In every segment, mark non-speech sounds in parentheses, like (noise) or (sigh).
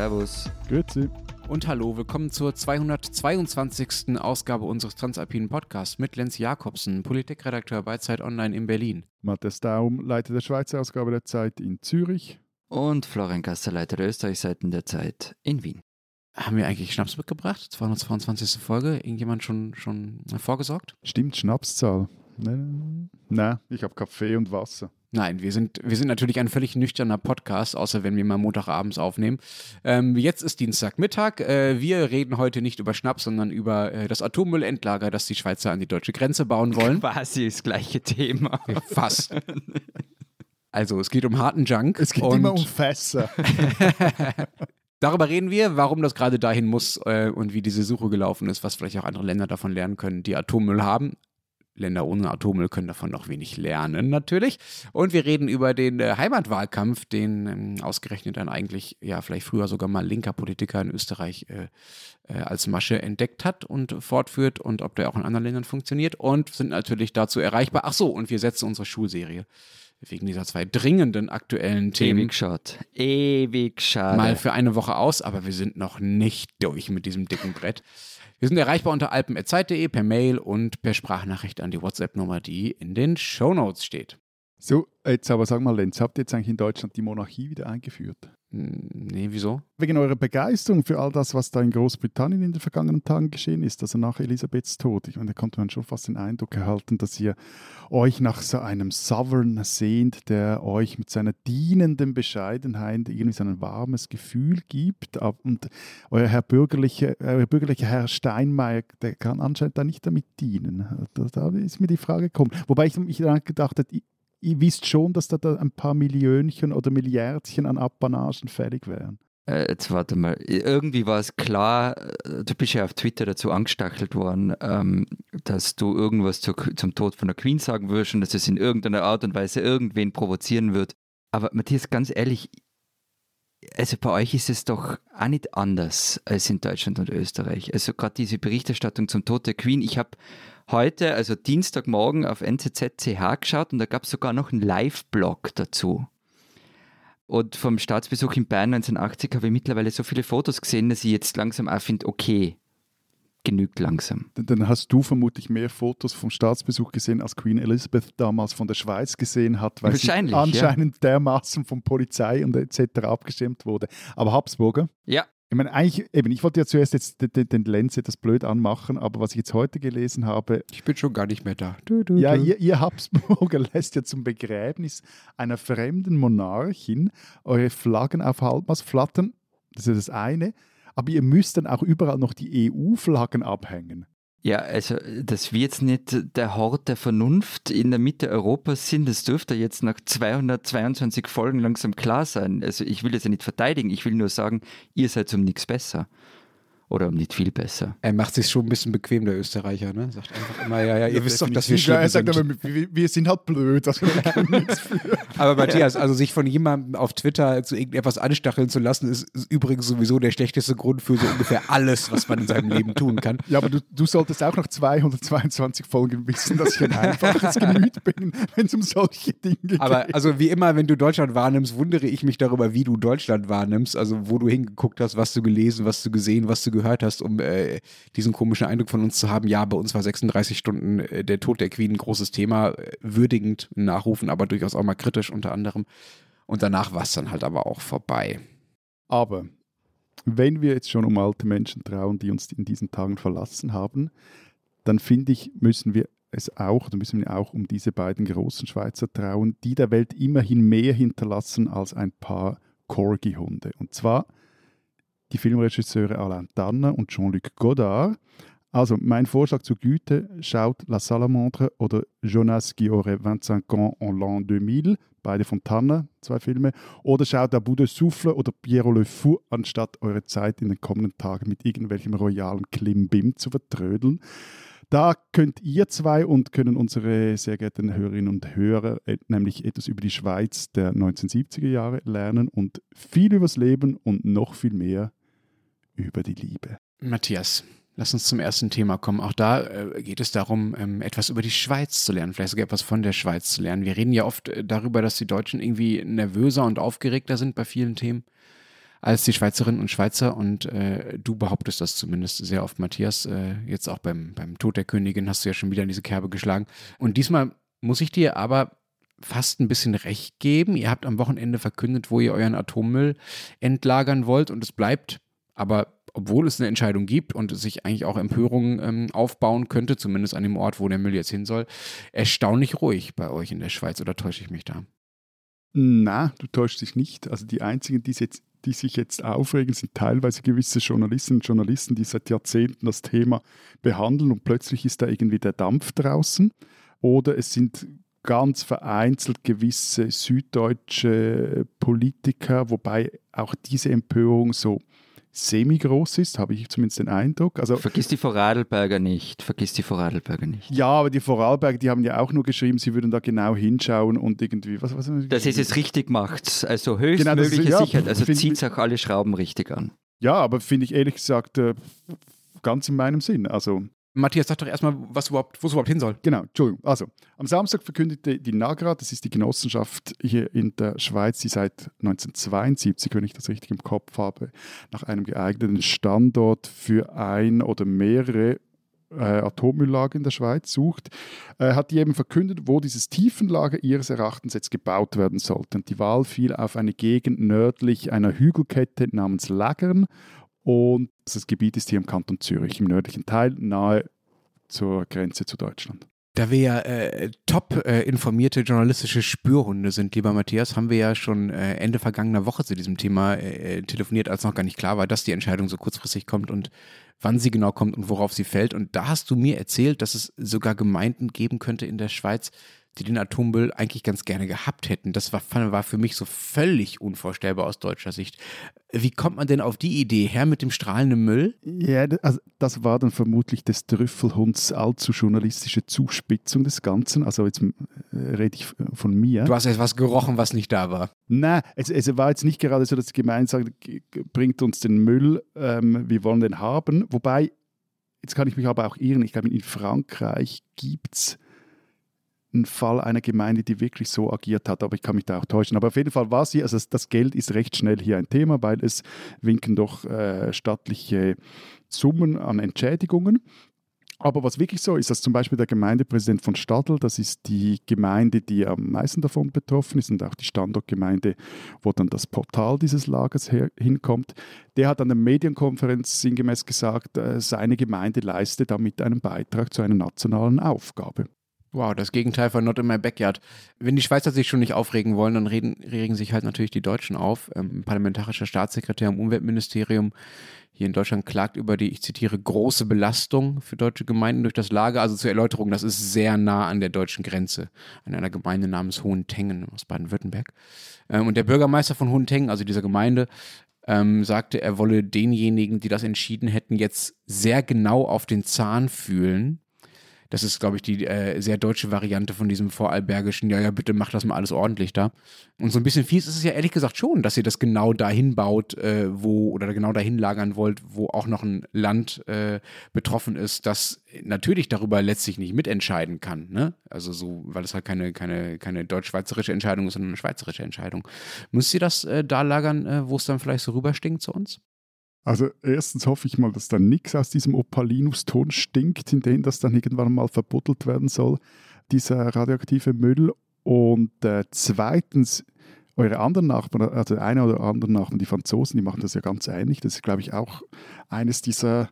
Servus. Grüezi. Und hallo, willkommen zur 222. Ausgabe unseres Transalpinen Podcasts mit Lenz Jakobsen, Politikredakteur bei Zeit Online in Berlin. Matthias Daum, Leiter der Schweizer Ausgabe der Zeit in Zürich. Und Florian Gasser, Leiter der Österreichseiten der Zeit in Wien. Haben wir eigentlich Schnaps mitgebracht? 222. Folge. Irgendjemand schon, schon vorgesorgt? Stimmt, Schnapszahl. Nein, Nein ich habe Kaffee und Wasser. Nein, wir sind, wir sind natürlich ein völlig nüchterner Podcast, außer wenn wir mal Montagabends aufnehmen. Ähm, jetzt ist Dienstagmittag. Äh, wir reden heute nicht über Schnaps, sondern über äh, das Atommüllendlager, das die Schweizer an die deutsche Grenze bauen wollen. (laughs) Quasi das gleiche Thema. Fast. (laughs) Also, es geht um harten Junk. Es geht immer um Fässer. (laughs) Darüber reden wir, warum das gerade dahin muss äh, und wie diese Suche gelaufen ist, was vielleicht auch andere Länder davon lernen können, die Atommüll haben. Länder ohne Atommüll können davon noch wenig lernen, natürlich. Und wir reden über den äh, Heimatwahlkampf, den ähm, ausgerechnet ein eigentlich, ja, vielleicht früher sogar mal linker Politiker in Österreich äh, äh, als Masche entdeckt hat und fortführt und ob der auch in anderen Ländern funktioniert und sind natürlich dazu erreichbar. Ach so, und wir setzen unsere Schulserie wegen dieser zwei dringenden aktuellen Themen. Ewig schade. Ewig schade. Mal für eine Woche aus, aber wir sind noch nicht durch mit diesem dicken Brett. Wir sind erreichbar unter alpen.zeit.de per Mail und per Sprachnachricht an die WhatsApp-Nummer, die in den Shownotes steht. So, jetzt aber sag mal, Lenz, habt ihr jetzt eigentlich in Deutschland die Monarchie wieder eingeführt? Nee, wieso? Wegen eurer Begeisterung für all das, was da in Großbritannien in den vergangenen Tagen geschehen ist, also nach Elisabeths Tod. Ich meine, da konnte man schon fast den Eindruck erhalten, dass ihr euch nach so einem Sovereign sehnt, der euch mit seiner dienenden Bescheidenheit irgendwie so ein warmes Gefühl gibt. Und euer Herr bürgerliche, euer bürgerlicher Herr Steinmeier, der kann anscheinend da nicht damit dienen. Da, da ist mir die Frage gekommen. Wobei ich mich dann gedacht habe, ihr wisst schon, dass da, da ein paar Millionchen oder Milliardchen an Abpanagen fällig wären. Äh, jetzt warte mal. Irgendwie war es klar, äh, du bist ja auf Twitter dazu angestachelt worden, ähm, dass du irgendwas zu, zum Tod von der Queen sagen würdest und dass es in irgendeiner Art und Weise irgendwen provozieren wird. Aber Matthias, ganz ehrlich, also bei euch ist es doch auch nicht anders als in Deutschland und Österreich. Also gerade diese Berichterstattung zum Tod der Queen, ich habe heute, also Dienstagmorgen auf NZZ.ch geschaut und da gab es sogar noch einen Live-Blog dazu. Und vom Staatsbesuch in Bern 1980 habe ich mittlerweile so viele Fotos gesehen, dass ich jetzt langsam auch finde, okay, genügt langsam. Dann hast du vermutlich mehr Fotos vom Staatsbesuch gesehen, als Queen Elizabeth damals von der Schweiz gesehen hat, weil sie anscheinend ja. dermaßen von Polizei und etc. abgestimmt wurde. Aber Habsburger? Ja, ich meine, eigentlich, eben, ich wollte ja zuerst jetzt den, den Lenz etwas blöd anmachen, aber was ich jetzt heute gelesen habe. Ich bin schon gar nicht mehr da. Du, du, ja, du. Ihr, ihr Habsburger (laughs) lässt ja zum Begräbnis einer fremden Monarchin eure Flaggen auf Halbmast flattern. Das ist das eine. Aber ihr müsst dann auch überall noch die EU-Flaggen abhängen. Ja, also, dass wir jetzt nicht der Hort der Vernunft in der Mitte Europas sind, das dürfte jetzt nach 222 Folgen langsam klar sein. Also, ich will es ja nicht verteidigen, ich will nur sagen, ihr seid um nichts besser. Oder um nicht viel besser. Er macht sich schon ein bisschen bequem, der Österreicher, ne? Sagt einfach immer, ja, ja, ihr wisst doch, dass wir schlimm er sagt Aber, wir, wir, sind halt blöd, also wir können (laughs) nichts für. Aber Matthias, also sich von jemandem auf Twitter zu irgendetwas anstacheln zu lassen, ist, ist, übrigens sowieso der schlechteste Grund für so ungefähr alles, was man in seinem Leben tun kann. Ja, aber du, du solltest auch nach 222 Folgen wissen, dass ich ein einfaches Gemüt bin, wenn es um solche Dinge geht. Aber also wie immer, wenn du Deutschland wahrnimmst, wundere ich mich darüber, wie du Deutschland wahrnimmst, also wo du hingeguckt hast, was du gelesen, was du gesehen, was du gehört gehört hast, um äh, diesen komischen Eindruck von uns zu haben, ja, bei uns war 36 Stunden äh, der Tod der Queen ein großes Thema, äh, würdigend nachrufen, aber durchaus auch mal kritisch unter anderem. Und danach war es dann halt aber auch vorbei. Aber wenn wir jetzt schon um alte Menschen trauen, die uns in diesen Tagen verlassen haben, dann finde ich, müssen wir es auch, oder müssen wir auch um diese beiden großen Schweizer trauen, die der Welt immerhin mehr hinterlassen als ein paar Corgi-Hunde. Und zwar die Filmregisseure Alain Tanner und Jean-Luc Godard. Also mein Vorschlag zur Güte, schaut La Salamandre oder Jonas qui aurait 25 ans en l'an 2000, beide von Tanner, zwei Filme, oder schaut Abu de Souffle oder Pierrot Le Fou, anstatt eure Zeit in den kommenden Tagen mit irgendwelchem royalen Klimbim zu vertrödeln. Da könnt ihr zwei und können unsere sehr geehrten Hörerinnen und Hörer äh, nämlich etwas über die Schweiz der 1970er Jahre lernen und viel übers Leben und noch viel mehr über die Liebe. Matthias, lass uns zum ersten Thema kommen. Auch da äh, geht es darum, ähm, etwas über die Schweiz zu lernen, vielleicht sogar etwas von der Schweiz zu lernen. Wir reden ja oft äh, darüber, dass die Deutschen irgendwie nervöser und aufgeregter sind bei vielen Themen. als die Schweizerinnen und Schweizer und äh, du behauptest das zumindest sehr oft, Matthias. Äh, jetzt auch beim, beim Tod der Königin hast du ja schon wieder in diese Kerbe geschlagen. Und diesmal muss ich dir aber fast ein bisschen recht geben. Ihr habt am Wochenende verkündet, wo ihr euren Atommüll entlagern wollt und es bleibt aber obwohl es eine Entscheidung gibt und sich eigentlich auch Empörungen ähm, aufbauen könnte, zumindest an dem Ort, wo der Müll jetzt hin soll, erstaunlich ruhig bei euch in der Schweiz oder täusche ich mich da? Na, du täuschst dich nicht. Also die einzigen, die, jetzt, die sich jetzt aufregen, sind teilweise gewisse Journalistinnen und Journalisten, die seit Jahrzehnten das Thema behandeln und plötzlich ist da irgendwie der Dampf draußen. Oder es sind ganz vereinzelt gewisse süddeutsche Politiker, wobei auch diese Empörung so semi-groß ist, habe ich zumindest den Eindruck. Also, Vergiss die Vorarlberger nicht. Vergiss die Vorarlberger nicht. Ja, aber die Vorarlberger, die haben ja auch nur geschrieben, sie würden da genau hinschauen und irgendwie, was, was Dass es es richtig macht. Also höchstmögliche genau, ja, Sicherheit. Also zieht es auch alle Schrauben richtig an. Ja, aber finde ich ehrlich gesagt äh, ganz in meinem Sinn. Also Matthias, sag doch erstmal, was überhaupt, wo es überhaupt hin soll. Genau, Entschuldigung. Also, am Samstag verkündete die NAGRA, das ist die Genossenschaft hier in der Schweiz, die seit 1972, wenn ich das richtig im Kopf habe, nach einem geeigneten Standort für ein oder mehrere äh, Atommülllager in der Schweiz sucht, äh, hat die eben verkündet, wo dieses Tiefenlager ihres Erachtens jetzt gebaut werden sollte. Und die Wahl fiel auf eine Gegend nördlich einer Hügelkette namens Lagern und das Gebiet ist hier im Kanton Zürich, im nördlichen Teil, nahe zur Grenze zu Deutschland. Da wir ja äh, top äh, informierte journalistische Spürhunde sind, lieber Matthias, haben wir ja schon äh, Ende vergangener Woche zu diesem Thema äh, telefoniert, als noch gar nicht klar war, dass die Entscheidung so kurzfristig kommt und wann sie genau kommt und worauf sie fällt. Und da hast du mir erzählt, dass es sogar Gemeinden geben könnte in der Schweiz, die den Atommüll eigentlich ganz gerne gehabt hätten. Das war, war für mich so völlig unvorstellbar aus deutscher Sicht. Wie kommt man denn auf die Idee her mit dem strahlenden Müll? Ja, also das war dann vermutlich des Trüffelhunds allzu journalistische Zuspitzung des Ganzen. Also jetzt äh, rede ich von mir. Du hast jetzt was gerochen, was nicht da war. Nein, es, es war jetzt nicht gerade so, dass die Gemeinde sagt, bringt uns den Müll, ähm, wir wollen den haben. Wobei, jetzt kann ich mich aber auch irren, ich glaube in Frankreich gibt es ein Fall einer Gemeinde, die wirklich so agiert hat, aber ich kann mich da auch täuschen. Aber auf jeden Fall war sie, also das Geld ist recht schnell hier ein Thema, weil es winken doch äh, stattliche Summen an Entschädigungen. Aber was wirklich so ist, dass zum Beispiel der Gemeindepräsident von Stadl, das ist die Gemeinde, die am meisten davon betroffen ist und auch die Standortgemeinde, wo dann das Portal dieses Lagers her, hinkommt, der hat an der Medienkonferenz sinngemäß gesagt, äh, seine Gemeinde leiste damit einen Beitrag zu einer nationalen Aufgabe. Wow, das Gegenteil von Not in my backyard. Wenn die Schweizer sich schon nicht aufregen wollen, dann reden, regen sich halt natürlich die Deutschen auf. Ähm, parlamentarischer Staatssekretär im Umweltministerium hier in Deutschland klagt über die, ich zitiere, große Belastung für deutsche Gemeinden durch das Lager. Also zur Erläuterung, das ist sehr nah an der deutschen Grenze, an einer Gemeinde namens Hohentengen aus Baden-Württemberg. Ähm, und der Bürgermeister von Hohentengen, also dieser Gemeinde, ähm, sagte, er wolle denjenigen, die das entschieden hätten, jetzt sehr genau auf den Zahn fühlen das ist, glaube ich, die äh, sehr deutsche Variante von diesem vorarlbergischen, ja, ja, bitte mach das mal alles ordentlich da. Und so ein bisschen fies ist es ja ehrlich gesagt schon, dass ihr das genau dahin baut, äh, wo, oder genau dahin lagern wollt, wo auch noch ein Land äh, betroffen ist, das natürlich darüber letztlich nicht mitentscheiden kann. Ne? Also so, weil es halt keine, keine, keine deutsch-schweizerische Entscheidung ist, sondern eine schweizerische Entscheidung. Müsst ihr das äh, da lagern, äh, wo es dann vielleicht so rüberstinkt zu uns? Also erstens hoffe ich mal, dass da nichts aus diesem Opalinus-Ton stinkt, in den das dann irgendwann mal verbuddelt werden soll, dieser radioaktive Müll. Und äh, zweitens, eure anderen Nachbarn, also eine oder andere Nachbarn, die Franzosen, die machen das ja ganz ähnlich. Das ist, glaube ich, auch eines dieser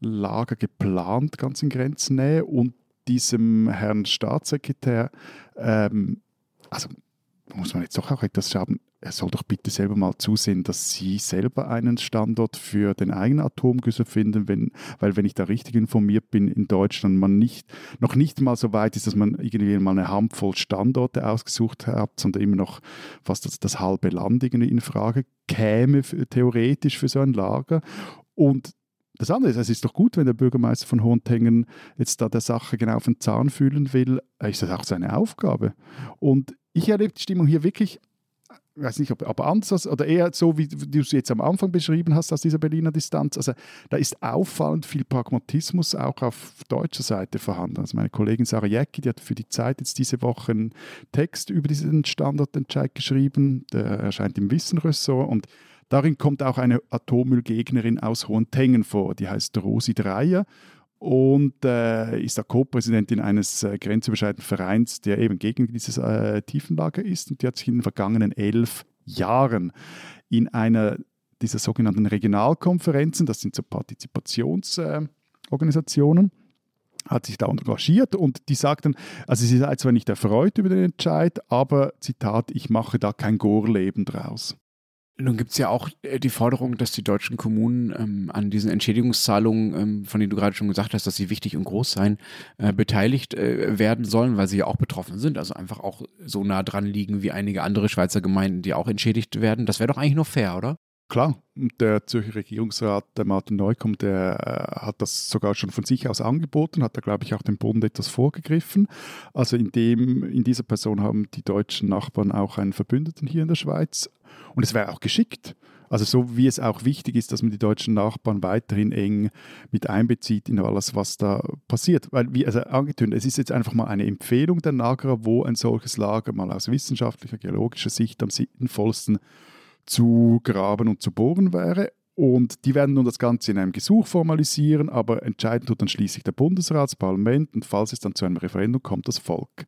Lager geplant, ganz in Grenznähe. Und diesem Herrn Staatssekretär, ähm, also muss man jetzt doch auch etwas schauen, er soll doch bitte selber mal zusehen, dass sie selber einen Standort für den eigenen Atomgüssel finden, wenn, weil wenn ich da richtig informiert bin, in Deutschland man nicht, noch nicht mal so weit ist, dass man irgendwie mal eine Handvoll Standorte ausgesucht hat, sondern immer noch fast das, das halbe Land irgendwie in Frage käme, theoretisch für so ein Lager. Und das andere ist, es ist doch gut, wenn der Bürgermeister von Hohentengen jetzt da der Sache genau auf den Zahn fühlen will, ist das auch seine Aufgabe. Und ich erlebe die Stimmung hier wirklich ich weiß nicht, ob aber anders oder eher so, wie du es jetzt am Anfang beschrieben hast, aus dieser Berliner Distanz. Also da ist auffallend viel Pragmatismus auch auf deutscher Seite vorhanden. Also meine Kollegin Sarah Jäcki, die hat für die Zeit jetzt diese Woche einen Text über diesen Standortentscheid geschrieben, der erscheint im Wissenressort und Darin kommt auch eine Atommüllgegnerin aus Hohentengen vor, die heißt Rosi Dreier und äh, ist auch Co-Präsidentin eines äh, grenzüberschreitenden Vereins, der eben gegen dieses äh, Tiefenlager ist. Und die hat sich in den vergangenen elf Jahren in einer dieser sogenannten Regionalkonferenzen, das sind so Partizipationsorganisationen, hat sich da engagiert und die sagten, also sie sei zwar nicht erfreut über den Entscheid, aber Zitat, ich mache da kein Gorleben draus. Nun gibt es ja auch äh, die Forderung, dass die deutschen Kommunen ähm, an diesen Entschädigungszahlungen, ähm, von denen du gerade schon gesagt hast, dass sie wichtig und groß seien, äh, beteiligt äh, werden sollen, weil sie ja auch betroffen sind. Also einfach auch so nah dran liegen wie einige andere Schweizer Gemeinden, die auch entschädigt werden. Das wäre doch eigentlich nur fair, oder? Klar, der Zürcher Regierungsrat, der Martin Neukomm, der äh, hat das sogar schon von sich aus angeboten, hat da, glaube ich, auch dem Bund etwas vorgegriffen. Also in, dem, in dieser Person haben die deutschen Nachbarn auch einen Verbündeten hier in der Schweiz. Und es wäre auch geschickt. Also so wie es auch wichtig ist, dass man die deutschen Nachbarn weiterhin eng mit einbezieht in alles, was da passiert. Weil, wie also angetönt, es ist jetzt einfach mal eine Empfehlung der Nagra, wo ein solches Lager mal aus wissenschaftlicher, geologischer Sicht am sinnvollsten zu graben und zu bohren wäre. Und die werden nun das Ganze in einem Gesuch formalisieren, aber entscheiden tut dann schließlich der Bundesrat, das Parlament und falls es dann zu einem Referendum kommt, das Volk.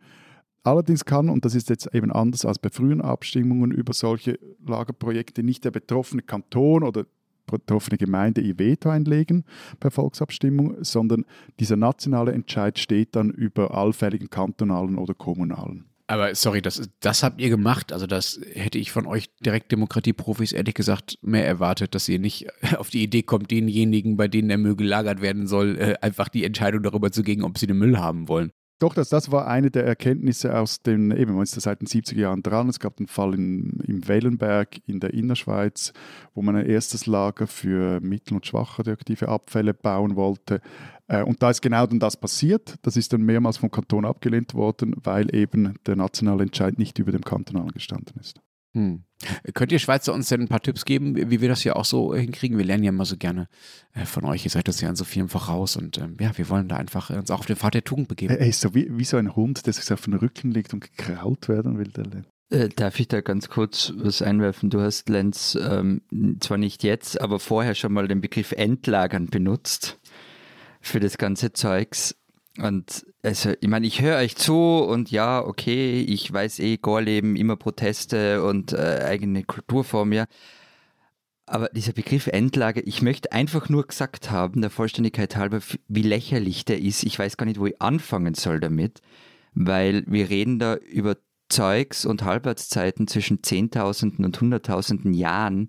Allerdings kann, und das ist jetzt eben anders als bei früheren Abstimmungen über solche Lagerprojekte, nicht der betroffene Kanton oder betroffene Gemeinde ihr Veto einlegen bei Volksabstimmung, sondern dieser nationale Entscheid steht dann über allfälligen kantonalen oder kommunalen. Aber sorry, das, das habt ihr gemacht. Also das hätte ich von euch direkt Demokratieprofis ehrlich gesagt mehr erwartet, dass ihr nicht (laughs) auf die Idee kommt, denjenigen, bei denen der Müll gelagert werden soll, äh, einfach die Entscheidung darüber zu geben, ob sie den Müll haben wollen. Doch, das, das war eine der Erkenntnisse aus den, eben, man ist seit den 70er Jahren dran. Es gab einen Fall in, im Wellenberg in der Innerschweiz, wo man ein erstes Lager für mittel- und schwach radioaktive Abfälle bauen wollte. Äh, und da ist genau dann das passiert. Das ist dann mehrmals vom Kanton abgelehnt worden, weil eben der nationale Entscheid nicht über dem kantonalen gestanden ist. Hm. Könnt ihr Schweizer uns denn ein paar Tipps geben, wie wir das hier auch so hinkriegen? Wir lernen ja immer so gerne äh, von euch. Ihr seid das ja an so vielen voraus und ähm, ja, wir wollen da einfach uns auch auf den Pfad der Tugend begeben. Er ist so wie, wie so ein Hund, der sich auf den Rücken legt und gekraut werden will. Äh, darf ich da ganz kurz was einwerfen? Du hast, Lenz, ähm, zwar nicht jetzt, aber vorher schon mal den Begriff Endlagern benutzt für das ganze Zeugs. Und also, ich meine, ich höre euch zu und ja, okay, ich weiß eh, Gorleben, immer Proteste und äh, eigene Kulturform, ja. Aber dieser Begriff Endlage, ich möchte einfach nur gesagt haben, der Vollständigkeit halber, wie lächerlich der ist. Ich weiß gar nicht, wo ich anfangen soll damit, weil wir reden da über Zeugs und Halbwertszeiten zwischen Zehntausenden und Hunderttausenden Jahren.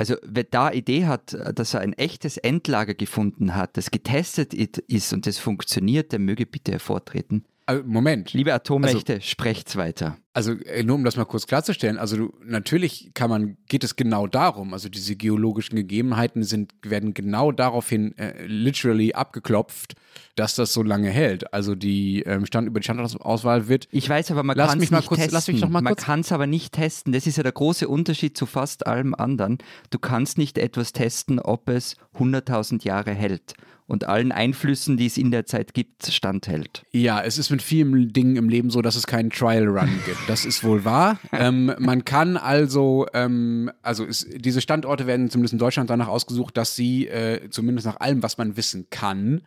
Also wer da Idee hat, dass er ein echtes Endlager gefunden hat, das getestet ist und das funktioniert, der möge bitte hervortreten. Also, Moment. Liebe Atommächte, also, sprecht's weiter. Also äh, nur um das mal kurz klarzustellen, also du, natürlich kann man, geht es genau darum, also diese geologischen Gegebenheiten sind, werden genau daraufhin äh, literally abgeklopft, dass das so lange hält. Also die ähm, Stand über die Standortauswahl wird. Ich weiß aber, man kann es nicht kurz, testen. Lass mich noch mal man kann es aber nicht testen. Das ist ja der große Unterschied zu fast allem anderen. Du kannst nicht etwas testen, ob es 100.000 Jahre hält und allen Einflüssen, die es in der Zeit gibt, standhält. Ja, es ist mit vielen Dingen im Leben so, dass es keinen Trial Run (laughs) gibt. Das ist wohl wahr. ähm, man kann also, ähm, also ist, diese Standorte werden zumindest in Deutschland danach ausgesucht, dass sie äh, zumindest nach allem, was man wissen kann,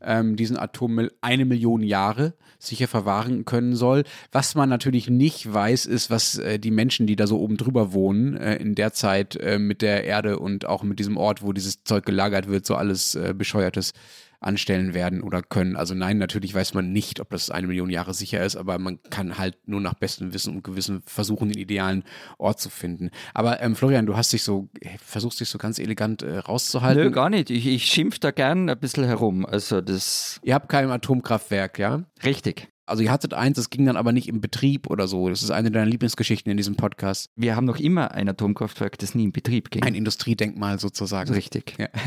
ähm, diesen Atommüll eine Million Jahre sicher verwahren können soll. Was man natürlich nicht weiß, ist, was äh, die Menschen, die da so oben drüber wohnen, äh, in der Zeit äh, mit der Erde und auch mit diesem Ort, wo dieses Zeug gelagert wird, so alles äh, bescheuertes anstellen werden oder können. Also nein, natürlich weiß man nicht, ob das eine Million Jahre sicher ist, aber man kann halt nur nach bestem Wissen und Gewissen versuchen, den idealen Ort zu finden. Aber ähm, Florian, du hast dich so, versuchst dich so ganz elegant äh, rauszuhalten. Nö, gar nicht. Ich, ich schimpf da gern ein bisschen herum. Also das. Ihr habt kein Atomkraftwerk, ja? Richtig. Also ihr hattet eins, das ging dann aber nicht im Betrieb oder so. Das ist eine deiner Lieblingsgeschichten in diesem Podcast. Wir haben noch immer ein Atomkraftwerk, das nie in Betrieb ging. Ein Industriedenkmal sozusagen. Richtig. Ja. (laughs)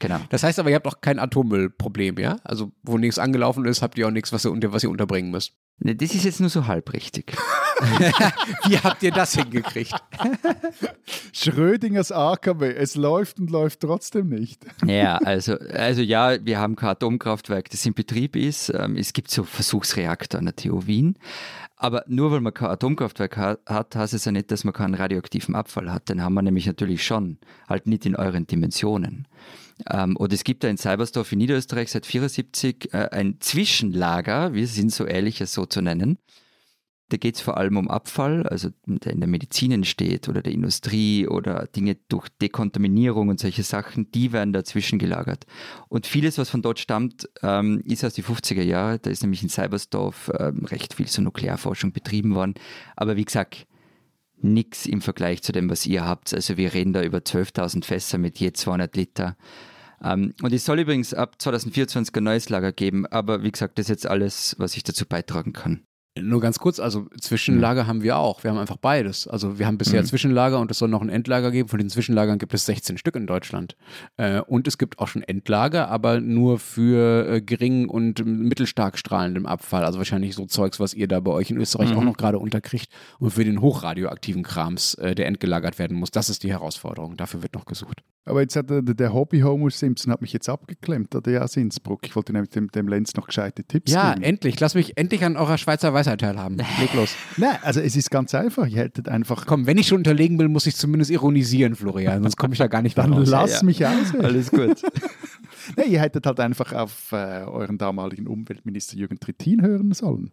Genau. Das heißt aber, ihr habt auch kein Atommüllproblem, ja? Also, wo nichts angelaufen ist, habt ihr auch nichts, was ihr, was ihr unterbringen müsst. Ne, das ist jetzt nur so halbrichtig. (laughs) Wie habt ihr das hingekriegt? (laughs) Schrödingers AKW, es läuft und läuft trotzdem nicht. Ja, (laughs) also, also ja, wir haben kein Atomkraftwerk, das in Betrieb ist. Ähm, es gibt so Versuchsreaktor an der TU Wien. Aber nur weil man kein Atomkraftwerk hat, heißt es ja nicht, dass man keinen radioaktiven Abfall hat. Den haben wir nämlich natürlich schon, halt nicht in euren Dimensionen. Ähm, und es gibt da in Cybersdorf in Niederösterreich seit 1974 äh, ein Zwischenlager, wir sind so ehrlich, es so zu nennen, da geht es vor allem um Abfall, also der in der Medizin entsteht oder der Industrie oder Dinge durch Dekontaminierung und solche Sachen, die werden dazwischen gelagert. Und vieles, was von dort stammt, ähm, ist aus den 50er Jahren. Da ist nämlich in Cybersdorf ähm, recht viel zur Nuklearforschung betrieben worden. Aber wie gesagt, nichts im Vergleich zu dem, was ihr habt. Also wir reden da über 12.000 Fässer mit je 200 Liter. Ähm, und es soll übrigens ab 2024 ein neues Lager geben, aber wie gesagt, das ist jetzt alles, was ich dazu beitragen kann. Nur ganz kurz, also Zwischenlager mhm. haben wir auch. Wir haben einfach beides. Also wir haben bisher mhm. Zwischenlager und es soll noch ein Endlager geben. Von den Zwischenlagern gibt es 16 Stück in Deutschland. Äh, und es gibt auch schon Endlager, aber nur für äh, gering und mittelstark strahlendem Abfall. Also wahrscheinlich so Zeugs, was ihr da bei euch in Österreich mhm. auch noch gerade unterkriegt. Und für den hochradioaktiven Krams, äh, der entgelagert werden muss. Das ist die Herausforderung. Dafür wird noch gesucht. Aber jetzt hat der, der Hobby-Homer Simpson hat mich jetzt abgeklemmt, der aus Innsbruck. Ich wollte nämlich dem, dem Lenz noch gescheite Tipps ja, geben. Ja, endlich. Lass mich endlich an eurer Schweizer Weisheit teilhaben. Leg los. Nein, also es ist ganz einfach. Ihr hättet einfach. Komm, wenn ich schon unterlegen bin, muss ich zumindest ironisieren, Florian. Sonst komme ich da gar nicht Dann raus. lass ja. mich aus. Alles gut. (laughs) nee, ihr hättet halt einfach auf äh, euren damaligen Umweltminister Jürgen Trittin hören sollen.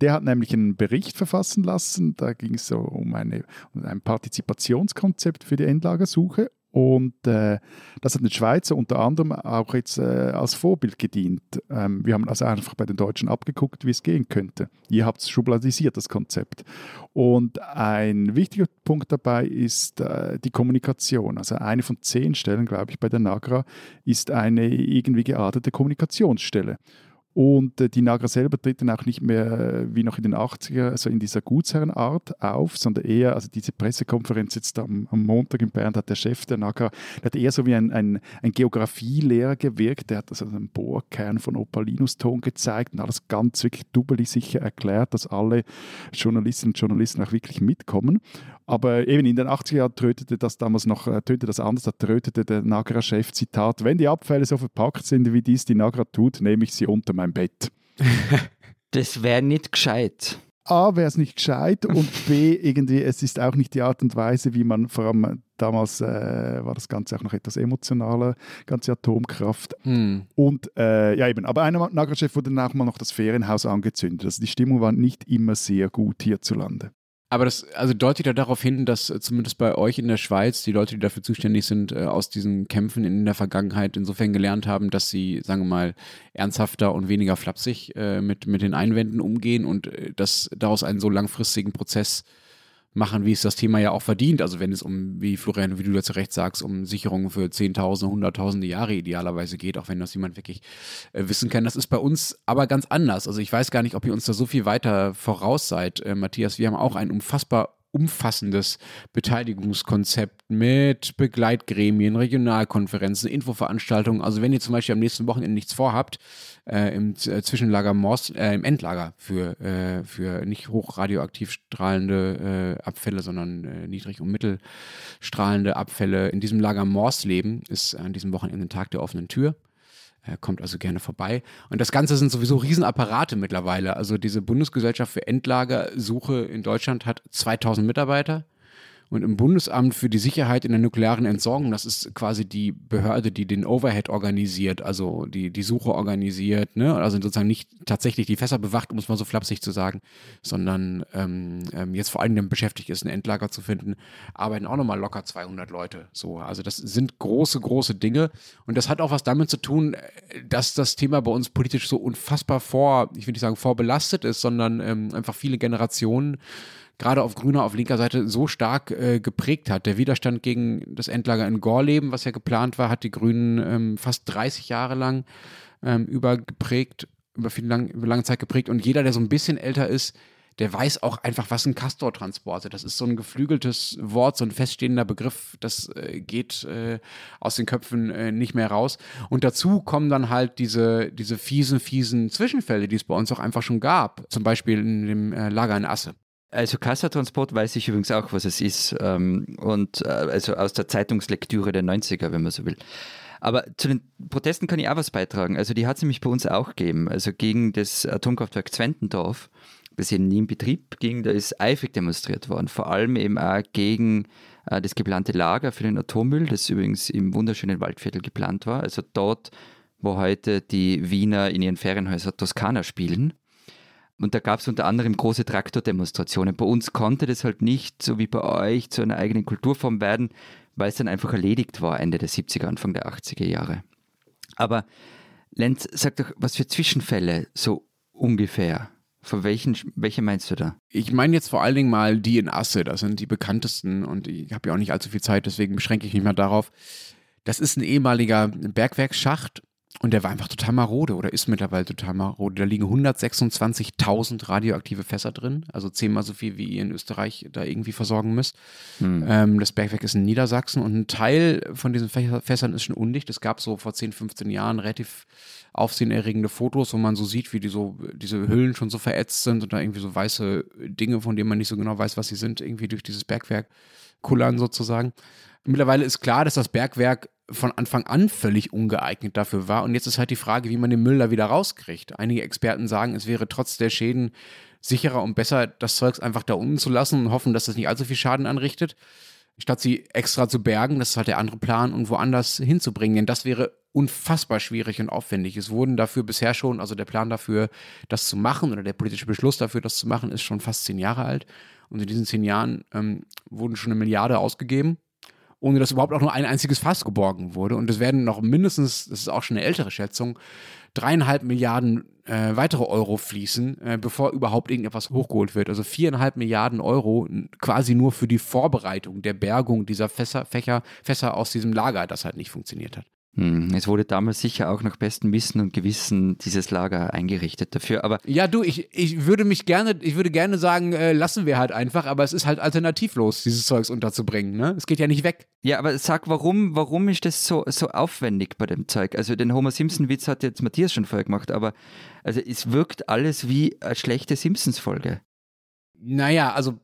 Der hat nämlich einen Bericht verfassen lassen. Da ging es so um, eine, um ein Partizipationskonzept für die Endlagersuche und äh, das hat den Schweizer unter anderem auch jetzt äh, als Vorbild gedient. Ähm, wir haben also einfach bei den Deutschen abgeguckt, wie es gehen könnte. Ihr habt es schubladisiert, das Konzept. Und ein wichtiger Punkt dabei ist äh, die Kommunikation. Also eine von zehn Stellen, glaube ich, bei der NAGRA ist eine irgendwie geartete Kommunikationsstelle. Und äh, die Nagra selber tritt dann auch nicht mehr äh, wie noch in den 80er, also in dieser Gutsherrenart auf, sondern eher, also diese Pressekonferenz jetzt am, am Montag in Bern hat der Chef der Nagra, der hat eher so wie ein, ein, ein Geografielehrer gewirkt, der hat also einen Bohrkern von Opalinuston gezeigt und alles ganz wirklich dubbelig sicher erklärt, dass alle Journalistinnen und Journalisten auch wirklich mitkommen. Aber eben in den 80er Jahren trötete das damals noch, äh, tönte das anders, da trötete der Nagra-Chef, Zitat, wenn die Abfälle so verpackt sind, wie dies die Nagra tut, nehme ich sie unter mein Bett. (laughs) das wäre nicht gescheit. A, wäre es nicht gescheit und B, irgendwie, es ist auch nicht die Art und Weise, wie man vor allem damals äh, war das Ganze auch noch etwas emotionaler, ganze Atomkraft. Hm. Und äh, ja, eben, aber einer Nagra-Chef wurde dann auch mal noch das Ferienhaus angezündet. Also die Stimmung war nicht immer sehr gut hierzulande. Aber das also deutet ja darauf hin, dass äh, zumindest bei euch in der Schweiz die Leute, die dafür zuständig sind, äh, aus diesen Kämpfen in der Vergangenheit insofern gelernt haben, dass sie, sagen wir mal, ernsthafter und weniger flapsig äh, mit, mit den Einwänden umgehen und dass daraus einen so langfristigen Prozess machen, wie es das Thema ja auch verdient. Also wenn es um, wie Florian, wie du dazu recht sagst, um Sicherungen für Zehntausende, Hunderttausende Jahre idealerweise geht, auch wenn das jemand wirklich äh, wissen kann. Das ist bei uns aber ganz anders. Also ich weiß gar nicht, ob ihr uns da so viel weiter voraus seid, äh, Matthias. Wir haben auch ein unfassbar umfassendes Beteiligungskonzept mit Begleitgremien, Regionalkonferenzen, Infoveranstaltungen. Also wenn ihr zum Beispiel am nächsten Wochenende nichts vorhabt, äh, im äh, Zwischenlager Mors, äh, im Endlager für, äh, für nicht hochradioaktiv strahlende äh, Abfälle, sondern äh, niedrig- und mittelstrahlende Abfälle in diesem Lager Mors leben, ist an diesem Wochenende Tag der offenen Tür. Er kommt also gerne vorbei. Und das Ganze sind sowieso Riesenapparate mittlerweile. Also diese Bundesgesellschaft für Endlagersuche in Deutschland hat 2000 Mitarbeiter. Und im Bundesamt für die Sicherheit in der nuklearen Entsorgung, das ist quasi die Behörde, die den Overhead organisiert, also die, die Suche organisiert, ne? also sozusagen nicht tatsächlich die Fässer bewacht, um es mal so flapsig zu sagen, sondern ähm, ähm, jetzt vor allem beschäftigt ist, ein Endlager zu finden, arbeiten auch nochmal locker 200 Leute. So, also das sind große, große Dinge. Und das hat auch was damit zu tun, dass das Thema bei uns politisch so unfassbar vor, ich will nicht sagen vorbelastet ist, sondern ähm, einfach viele Generationen gerade auf grüner, auf linker Seite so stark äh, geprägt hat. Der Widerstand gegen das Endlager in Gorleben, was ja geplant war, hat die Grünen ähm, fast 30 Jahre lang ähm, übergeprägt, über viel lang, über lange Zeit geprägt. Und jeder, der so ein bisschen älter ist, der weiß auch einfach, was ein Castor-Transporter. Das ist so ein geflügeltes Wort, so ein feststehender Begriff. Das äh, geht äh, aus den Köpfen äh, nicht mehr raus. Und dazu kommen dann halt diese, diese fiesen, fiesen Zwischenfälle, die es bei uns auch einfach schon gab. Zum Beispiel in dem äh, Lager in Asse. Also Kassatransport weiß ich übrigens auch, was es ist. Ähm, und äh, also aus der Zeitungslektüre der 90er, wenn man so will. Aber zu den Protesten kann ich auch was beitragen. Also die hat es nämlich bei uns auch gegeben. Also gegen das Atomkraftwerk Zwentendorf das eben nie in Betrieb ging, da ist eifrig demonstriert worden. Vor allem eben auch gegen äh, das geplante Lager für den Atommüll, das übrigens im wunderschönen Waldviertel geplant war. Also dort, wo heute die Wiener in ihren Ferienhäusern Toskana spielen. Und da gab es unter anderem große Traktordemonstrationen. Bei uns konnte das halt nicht, so wie bei euch, zu einer eigenen Kulturform werden, weil es dann einfach erledigt war Ende der 70er, Anfang der 80er Jahre. Aber Lenz, sag doch, was für Zwischenfälle so ungefähr? Von welchen, welche meinst du da? Ich meine jetzt vor allen Dingen mal die in Asse, das sind die bekanntesten und ich habe ja auch nicht allzu viel Zeit, deswegen beschränke ich mich mal darauf. Das ist ein ehemaliger Bergwerksschacht und der war einfach total marode oder ist mittlerweile total marode. Da liegen 126.000 radioaktive Fässer drin, also zehnmal so viel, wie ihr in Österreich da irgendwie versorgen müsst. Hm. Ähm, das Bergwerk ist in Niedersachsen und ein Teil von diesen Fässern ist schon undicht. Es gab so vor 10, 15 Jahren relativ aufsehenerregende Fotos, wo man so sieht, wie die so, diese Hüllen schon so verätzt sind und da irgendwie so weiße Dinge, von denen man nicht so genau weiß, was sie sind, irgendwie durch dieses Bergwerk kullern sozusagen. Mittlerweile ist klar, dass das Bergwerk von Anfang an völlig ungeeignet dafür war. Und jetzt ist halt die Frage, wie man den Müll da wieder rauskriegt. Einige Experten sagen, es wäre trotz der Schäden sicherer und besser, das Zeugs einfach da unten zu lassen und hoffen, dass das nicht allzu viel Schaden anrichtet, statt sie extra zu bergen. Das ist halt der andere Plan und woanders hinzubringen. Denn das wäre unfassbar schwierig und aufwendig. Es wurden dafür bisher schon, also der Plan dafür, das zu machen oder der politische Beschluss dafür, das zu machen, ist schon fast zehn Jahre alt. Und in diesen zehn Jahren ähm, wurden schon eine Milliarde ausgegeben ohne dass überhaupt auch nur ein einziges Fass geborgen wurde. Und es werden noch mindestens, das ist auch schon eine ältere Schätzung, dreieinhalb Milliarden äh, weitere Euro fließen, äh, bevor überhaupt irgendetwas hochgeholt wird. Also viereinhalb Milliarden Euro quasi nur für die Vorbereitung der Bergung dieser Fässer, Fächer, Fässer aus diesem Lager, das halt nicht funktioniert hat. Hm, es wurde damals sicher auch nach bestem Wissen und Gewissen dieses Lager eingerichtet dafür, aber. Ja, du, ich, ich würde mich gerne, ich würde gerne sagen, äh, lassen wir halt einfach, aber es ist halt alternativlos, dieses Zeugs unterzubringen, ne? Es geht ja nicht weg. Ja, aber sag, warum, warum ist das so, so aufwendig bei dem Zeug? Also den Homer Simpson-Witz hat jetzt Matthias schon vorher gemacht, aber also es wirkt alles wie eine schlechte Simpsons-Folge. Naja, also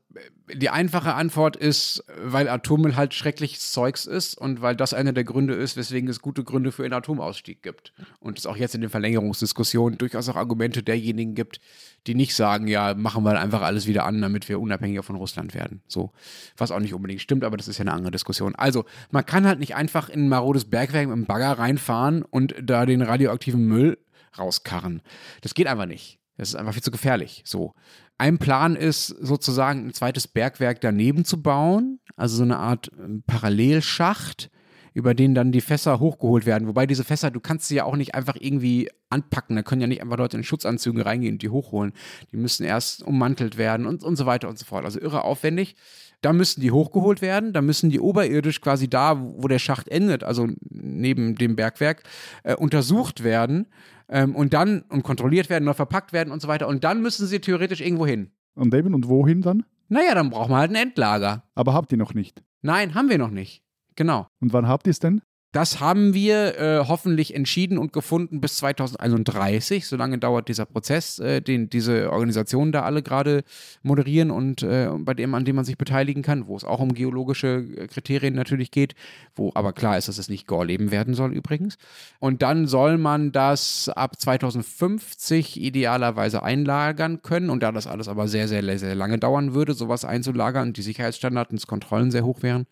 die einfache Antwort ist, weil Atommüll halt schreckliches Zeugs ist und weil das einer der Gründe ist, weswegen es gute Gründe für einen Atomausstieg gibt. Und es auch jetzt in den Verlängerungsdiskussionen durchaus auch Argumente derjenigen gibt, die nicht sagen, ja, machen wir einfach alles wieder an, damit wir unabhängiger von Russland werden. So. Was auch nicht unbedingt stimmt, aber das ist ja eine andere Diskussion. Also, man kann halt nicht einfach in ein marodes Bergwerk mit einem Bagger reinfahren und da den radioaktiven Müll rauskarren. Das geht einfach nicht. Das ist einfach viel zu gefährlich. So. Ein Plan ist sozusagen ein zweites Bergwerk daneben zu bauen, also so eine Art ähm, Parallelschacht, über den dann die Fässer hochgeholt werden. Wobei diese Fässer, du kannst sie ja auch nicht einfach irgendwie anpacken. Da können ja nicht einfach Leute in Schutzanzügen reingehen und die hochholen. Die müssen erst ummantelt werden und, und so weiter und so fort. Also irre aufwendig. Da müssen die hochgeholt werden, da müssen die oberirdisch quasi da, wo der Schacht endet, also neben dem Bergwerk, äh, untersucht werden ähm, und dann und kontrolliert werden, neu verpackt werden und so weiter. Und dann müssen sie theoretisch irgendwo hin. Und eben, und wohin dann? Naja, dann braucht man halt ein Endlager. Aber habt ihr noch nicht? Nein, haben wir noch nicht. Genau. Und wann habt ihr es denn? Das haben wir äh, hoffentlich entschieden und gefunden bis 2031. So lange dauert dieser Prozess, äh, den diese Organisationen da alle gerade moderieren und äh, bei dem, an dem man sich beteiligen kann, wo es auch um geologische äh, Kriterien natürlich geht, wo aber klar ist, dass es nicht Gorleben werden soll übrigens. Und dann soll man das ab 2050 idealerweise einlagern können. Und da das alles aber sehr, sehr, sehr lange dauern würde, sowas einzulagern und die Sicherheitsstandards und Kontrollen sehr hoch wären,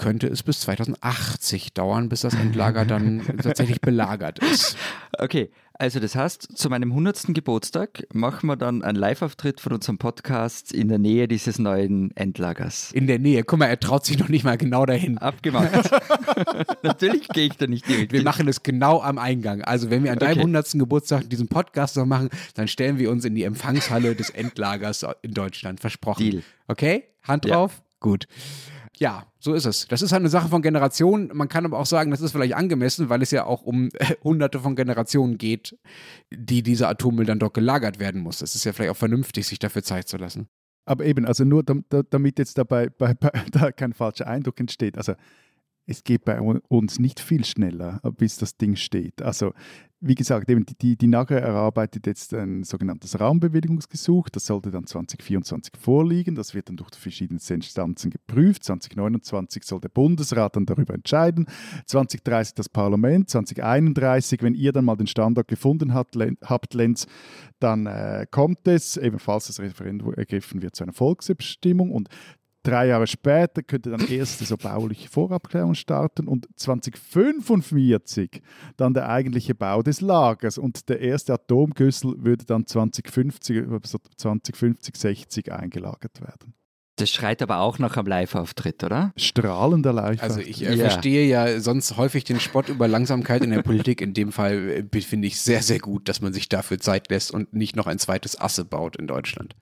könnte es bis 2080 dauern, bis das Endlager dann (laughs) tatsächlich belagert ist. Okay, also das heißt, zu meinem 100. Geburtstag machen wir dann einen Live-Auftritt von unserem Podcast in der Nähe dieses neuen Endlagers. In der Nähe. Guck mal, er traut sich noch nicht mal genau dahin. Abgemacht. (laughs) Natürlich gehe ich da nicht direkt. Wir machen es genau am Eingang. Also wenn wir an deinem okay. 100. Geburtstag diesen Podcast noch machen, dann stellen wir uns in die Empfangshalle des Endlagers in Deutschland. Versprochen. Deal. Okay? Hand drauf? Ja. Gut. Ja, so ist es. Das ist halt eine Sache von Generationen. Man kann aber auch sagen, das ist vielleicht angemessen, weil es ja auch um äh, hunderte von Generationen geht, die dieser Atommüll dann dort gelagert werden muss. Es ist ja vielleicht auch vernünftig, sich dafür Zeit zu lassen. Aber eben, also nur damit jetzt dabei bei, bei, (laughs) da kein falscher Eindruck entsteht. Also es geht bei uns nicht viel schneller, bis das Ding steht. Also wie gesagt, eben die, die, die NAGA erarbeitet jetzt ein sogenanntes Raumbewilligungsgesuch. Das sollte dann 2024 vorliegen. Das wird dann durch verschiedene Instanzen geprüft. 2029 soll der Bundesrat dann darüber entscheiden. 2030 das Parlament. 2031, wenn ihr dann mal den Standort gefunden habt, habt Lenz, dann äh, kommt es, ebenfalls das Referendum ergriffen wird, zu einer Volksabstimmung. Und Drei Jahre später könnte dann erste so bauliche Vorabklärung starten und 2045 dann der eigentliche Bau des Lagers und der erste Atomgüssel würde dann 2050, 2050 60 eingelagert werden. Das schreit aber auch nach einem Live-Auftritt, oder? Strahlender Live. Also ich äh, ja. verstehe ja sonst häufig den Spott über Langsamkeit in der Politik. In dem Fall äh, finde ich sehr, sehr gut, dass man sich dafür Zeit lässt und nicht noch ein zweites Asse baut in Deutschland.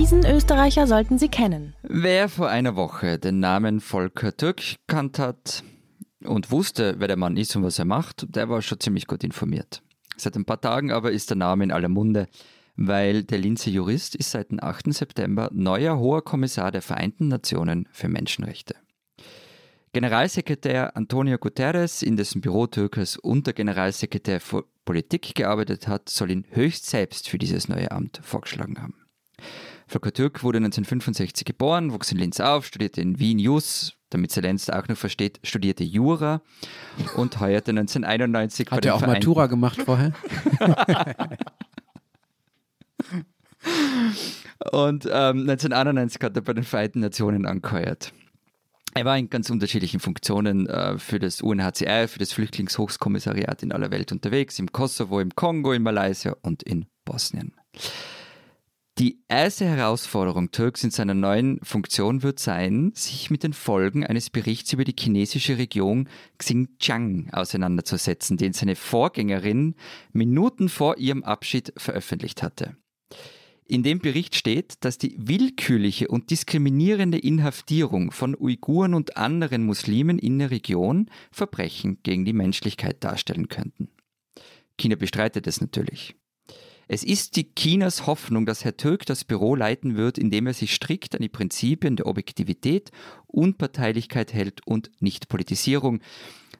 Diesen Österreicher sollten Sie kennen. Wer vor einer Woche den Namen Volker Türk kannt hat und wusste, wer der Mann ist und was er macht, der war schon ziemlich gut informiert. Seit ein paar Tagen aber ist der Name in aller Munde, weil der Linzer Jurist ist seit dem 8. September neuer hoher Kommissar der Vereinten Nationen für Menschenrechte. Generalsekretär Antonio Guterres, in dessen Büro Türkers unter Generalsekretär für Politik gearbeitet hat, soll ihn höchst selbst für dieses neue Amt vorgeschlagen haben. Volker Türk wurde 1965 geboren, wuchs in Linz auf, studierte in Wien Jus, damit Zelenz auch noch versteht, studierte Jura und heuerte 1991 Hat er auch Verein Matura gemacht vorher? (laughs) und ähm, 1991 hat er bei den Vereinten Nationen angeheuert. Er war in ganz unterschiedlichen Funktionen äh, für das UNHCR, für das Flüchtlingshochkommissariat in aller Welt unterwegs, im Kosovo, im Kongo, in Malaysia und in Bosnien. Die erste Herausforderung Türks in seiner neuen Funktion wird sein, sich mit den Folgen eines Berichts über die chinesische Region Xinjiang auseinanderzusetzen, den seine Vorgängerin Minuten vor ihrem Abschied veröffentlicht hatte. In dem Bericht steht, dass die willkürliche und diskriminierende Inhaftierung von Uiguren und anderen Muslimen in der Region Verbrechen gegen die Menschlichkeit darstellen könnten. China bestreitet es natürlich. Es ist die Chinas Hoffnung, dass Herr Türk das Büro leiten wird, indem er sich strikt an die Prinzipien der Objektivität, Unparteilichkeit hält und Nichtpolitisierung,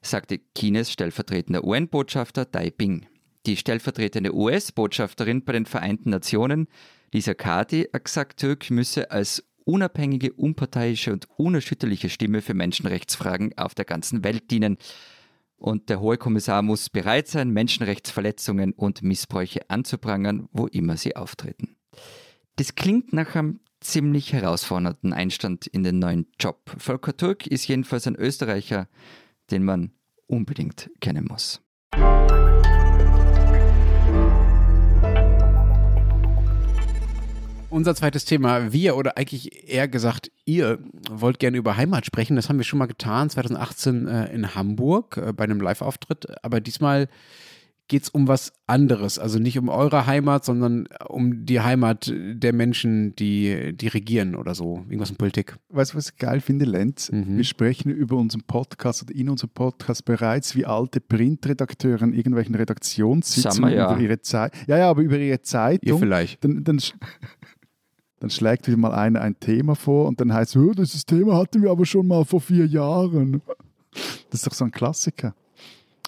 sagte Chinas stellvertretender UN-Botschafter Dai Bing. Die stellvertretende US-Botschafterin bei den Vereinten Nationen, Lisa Kati, hat gesagt, Türk müsse als unabhängige, unparteiische und unerschütterliche Stimme für Menschenrechtsfragen auf der ganzen Welt dienen. Und der Hohe Kommissar muss bereit sein, Menschenrechtsverletzungen und Missbräuche anzuprangern, wo immer sie auftreten. Das klingt nach einem ziemlich herausfordernden Einstand in den neuen Job. Volker Turk ist jedenfalls ein Österreicher, den man unbedingt kennen muss. Unser zweites Thema, wir oder eigentlich eher gesagt, ihr wollt gerne über Heimat sprechen. Das haben wir schon mal getan, 2018 äh, in Hamburg äh, bei einem Live-Auftritt. Aber diesmal geht es um was anderes. Also nicht um eure Heimat, sondern um die Heimat der Menschen, die, die regieren oder so. Irgendwas in Politik. Weißt du, was ich geil finde, Lenz? Mhm. Wir sprechen über unseren Podcast oder in unserem Podcast bereits wie alte Printredakteure in irgendwelchen Redaktionssitzungen ja. über ihre Zeit. Ja, ja, aber über ihre Zeitung. Ihr vielleicht. Dann, dann dann schlägt wieder mal einer ein Thema vor und dann heißt es, dieses Thema hatten wir aber schon mal vor vier Jahren. Das ist doch so ein Klassiker.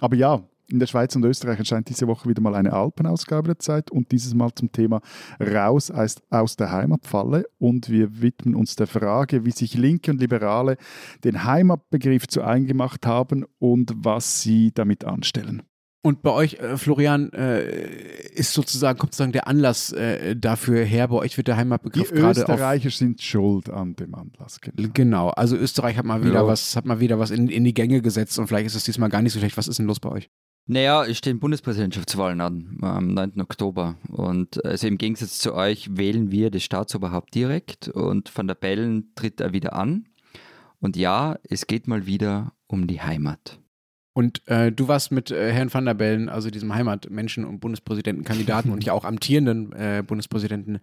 Aber ja, in der Schweiz und Österreich erscheint diese Woche wieder mal eine Alpenausgabe der Zeit und dieses Mal zum Thema Raus aus der Heimatfalle. Und wir widmen uns der Frage, wie sich Linke und Liberale den Heimatbegriff zu eingemacht haben und was sie damit anstellen. Und bei euch, äh, Florian, äh, ist sozusagen, kommt sozusagen der Anlass äh, dafür her. Bei euch wird der Heimatbegriff gerade Die Österreicher sind schuld an dem Anlass. Genau. genau. Also Österreich hat mal wieder ja. was, hat mal wieder was in, in die Gänge gesetzt und vielleicht ist es diesmal gar nicht so schlecht. Was ist denn los bei euch? Naja, es stehen Bundespräsidentschaftswahlen an am 9. Oktober. Und also im Gegensatz zu euch wählen wir das Staatsoberhaupt direkt und Van der Bellen tritt er wieder an. Und ja, es geht mal wieder um die Heimat. Und äh, du warst mit äh, Herrn van der Bellen, also diesem Heimatmenschen und Bundespräsidentenkandidaten (laughs) und ja auch amtierenden äh, Bundespräsidenten,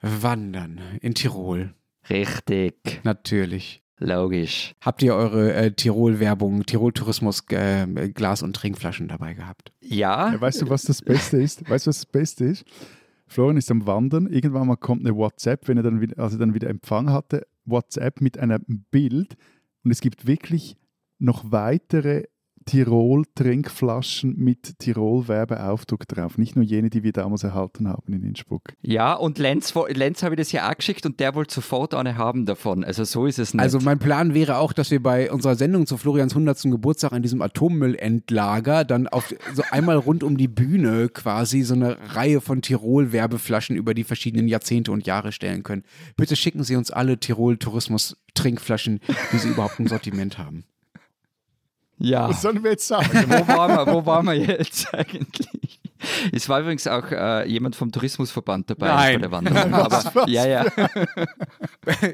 wandern in Tirol. Richtig. Natürlich. Logisch. Habt ihr eure äh, Tirol-Werbung, Tirol-Tourismus, äh, Glas- und Trinkflaschen dabei gehabt? Ja. ja. Weißt du, was das Beste ist? Weißt du, was das Beste ist? Florian ist am Wandern. Irgendwann mal kommt eine WhatsApp, wenn er dann wieder, also dann wieder Empfang hatte, WhatsApp mit einem Bild. Und es gibt wirklich noch weitere Tirol-Trinkflaschen mit Tirol-Werbeaufdruck drauf. Nicht nur jene, die wir damals erhalten haben in Innsbruck. Ja, und Lenz, Lenz habe ich das ja auch geschickt und der wollte sofort eine haben davon. Also so ist es nicht. Also mein Plan wäre auch, dass wir bei unserer Sendung zu Florians 100. Geburtstag an diesem Atommüllendlager dann auf so einmal rund um die Bühne quasi so eine Reihe von Tirol-Werbeflaschen über die verschiedenen Jahrzehnte und Jahre stellen können. Bitte schicken Sie uns alle Tirol-Tourismus-Trinkflaschen, die Sie überhaupt im Sortiment haben. Ja. Was sollen wir jetzt sagen? wo, waren wir, wo waren wir jetzt eigentlich? Es war übrigens auch äh, jemand vom Tourismusverband dabei Nein. bei der Wanderung. (laughs) Aber, ja, ja.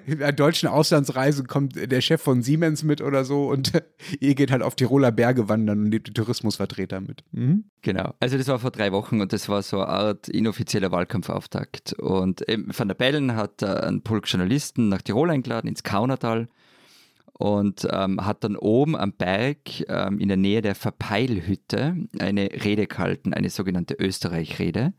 In der deutschen Auslandsreise kommt der Chef von Siemens mit oder so und (laughs) ihr geht halt auf Tiroler Berge wandern und nehmt die Tourismusvertreter mit. Mhm. Genau. Also das war vor drei Wochen und das war so eine Art inoffizieller Wahlkampfauftakt. Und Van der Bellen hat äh, einen Pulk Journalisten nach Tirol eingeladen, ins Kaunertal und ähm, hat dann oben am Berg ähm, in der Nähe der Verpeilhütte eine Rede gehalten, eine sogenannte Österreich-Rede.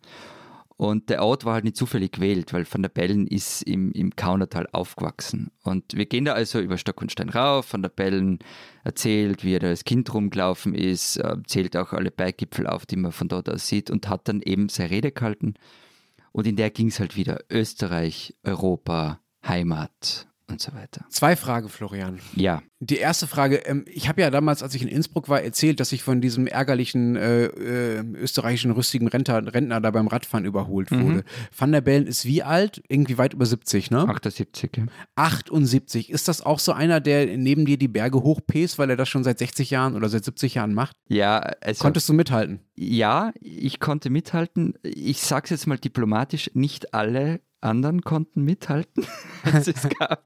Und der Ort war halt nicht zufällig gewählt, weil Van der Bellen ist im, im Kaunertal aufgewachsen. Und wir gehen da also über Stock und Stein rauf. Van der Bellen erzählt, wie er da als Kind rumgelaufen ist, äh, zählt auch alle Berggipfel auf, die man von dort aus sieht und hat dann eben seine Rede gehalten. Und in der ging es halt wieder Österreich, Europa, Heimat und so weiter. Zwei Fragen, Florian. Ja. Die erste Frage, ähm, ich habe ja damals, als ich in Innsbruck war, erzählt, dass ich von diesem ärgerlichen äh, äh, österreichischen rüstigen Rentner, Rentner da beim Radfahren überholt Mhm. wurde. Van der Bellen ist wie alt? Irgendwie weit über 70, ne? 78. Ja. 78. Ist das auch so einer, der neben dir die Berge hochpäst, weil er das schon seit 60 Jahren oder seit 70 Jahren macht? Ja, also, Konntest du mithalten? ja, ich konnte mithalten. Ich sage es jetzt mal diplomatisch, nicht alle anderen konnten mithalten. (laughs) also es, gab,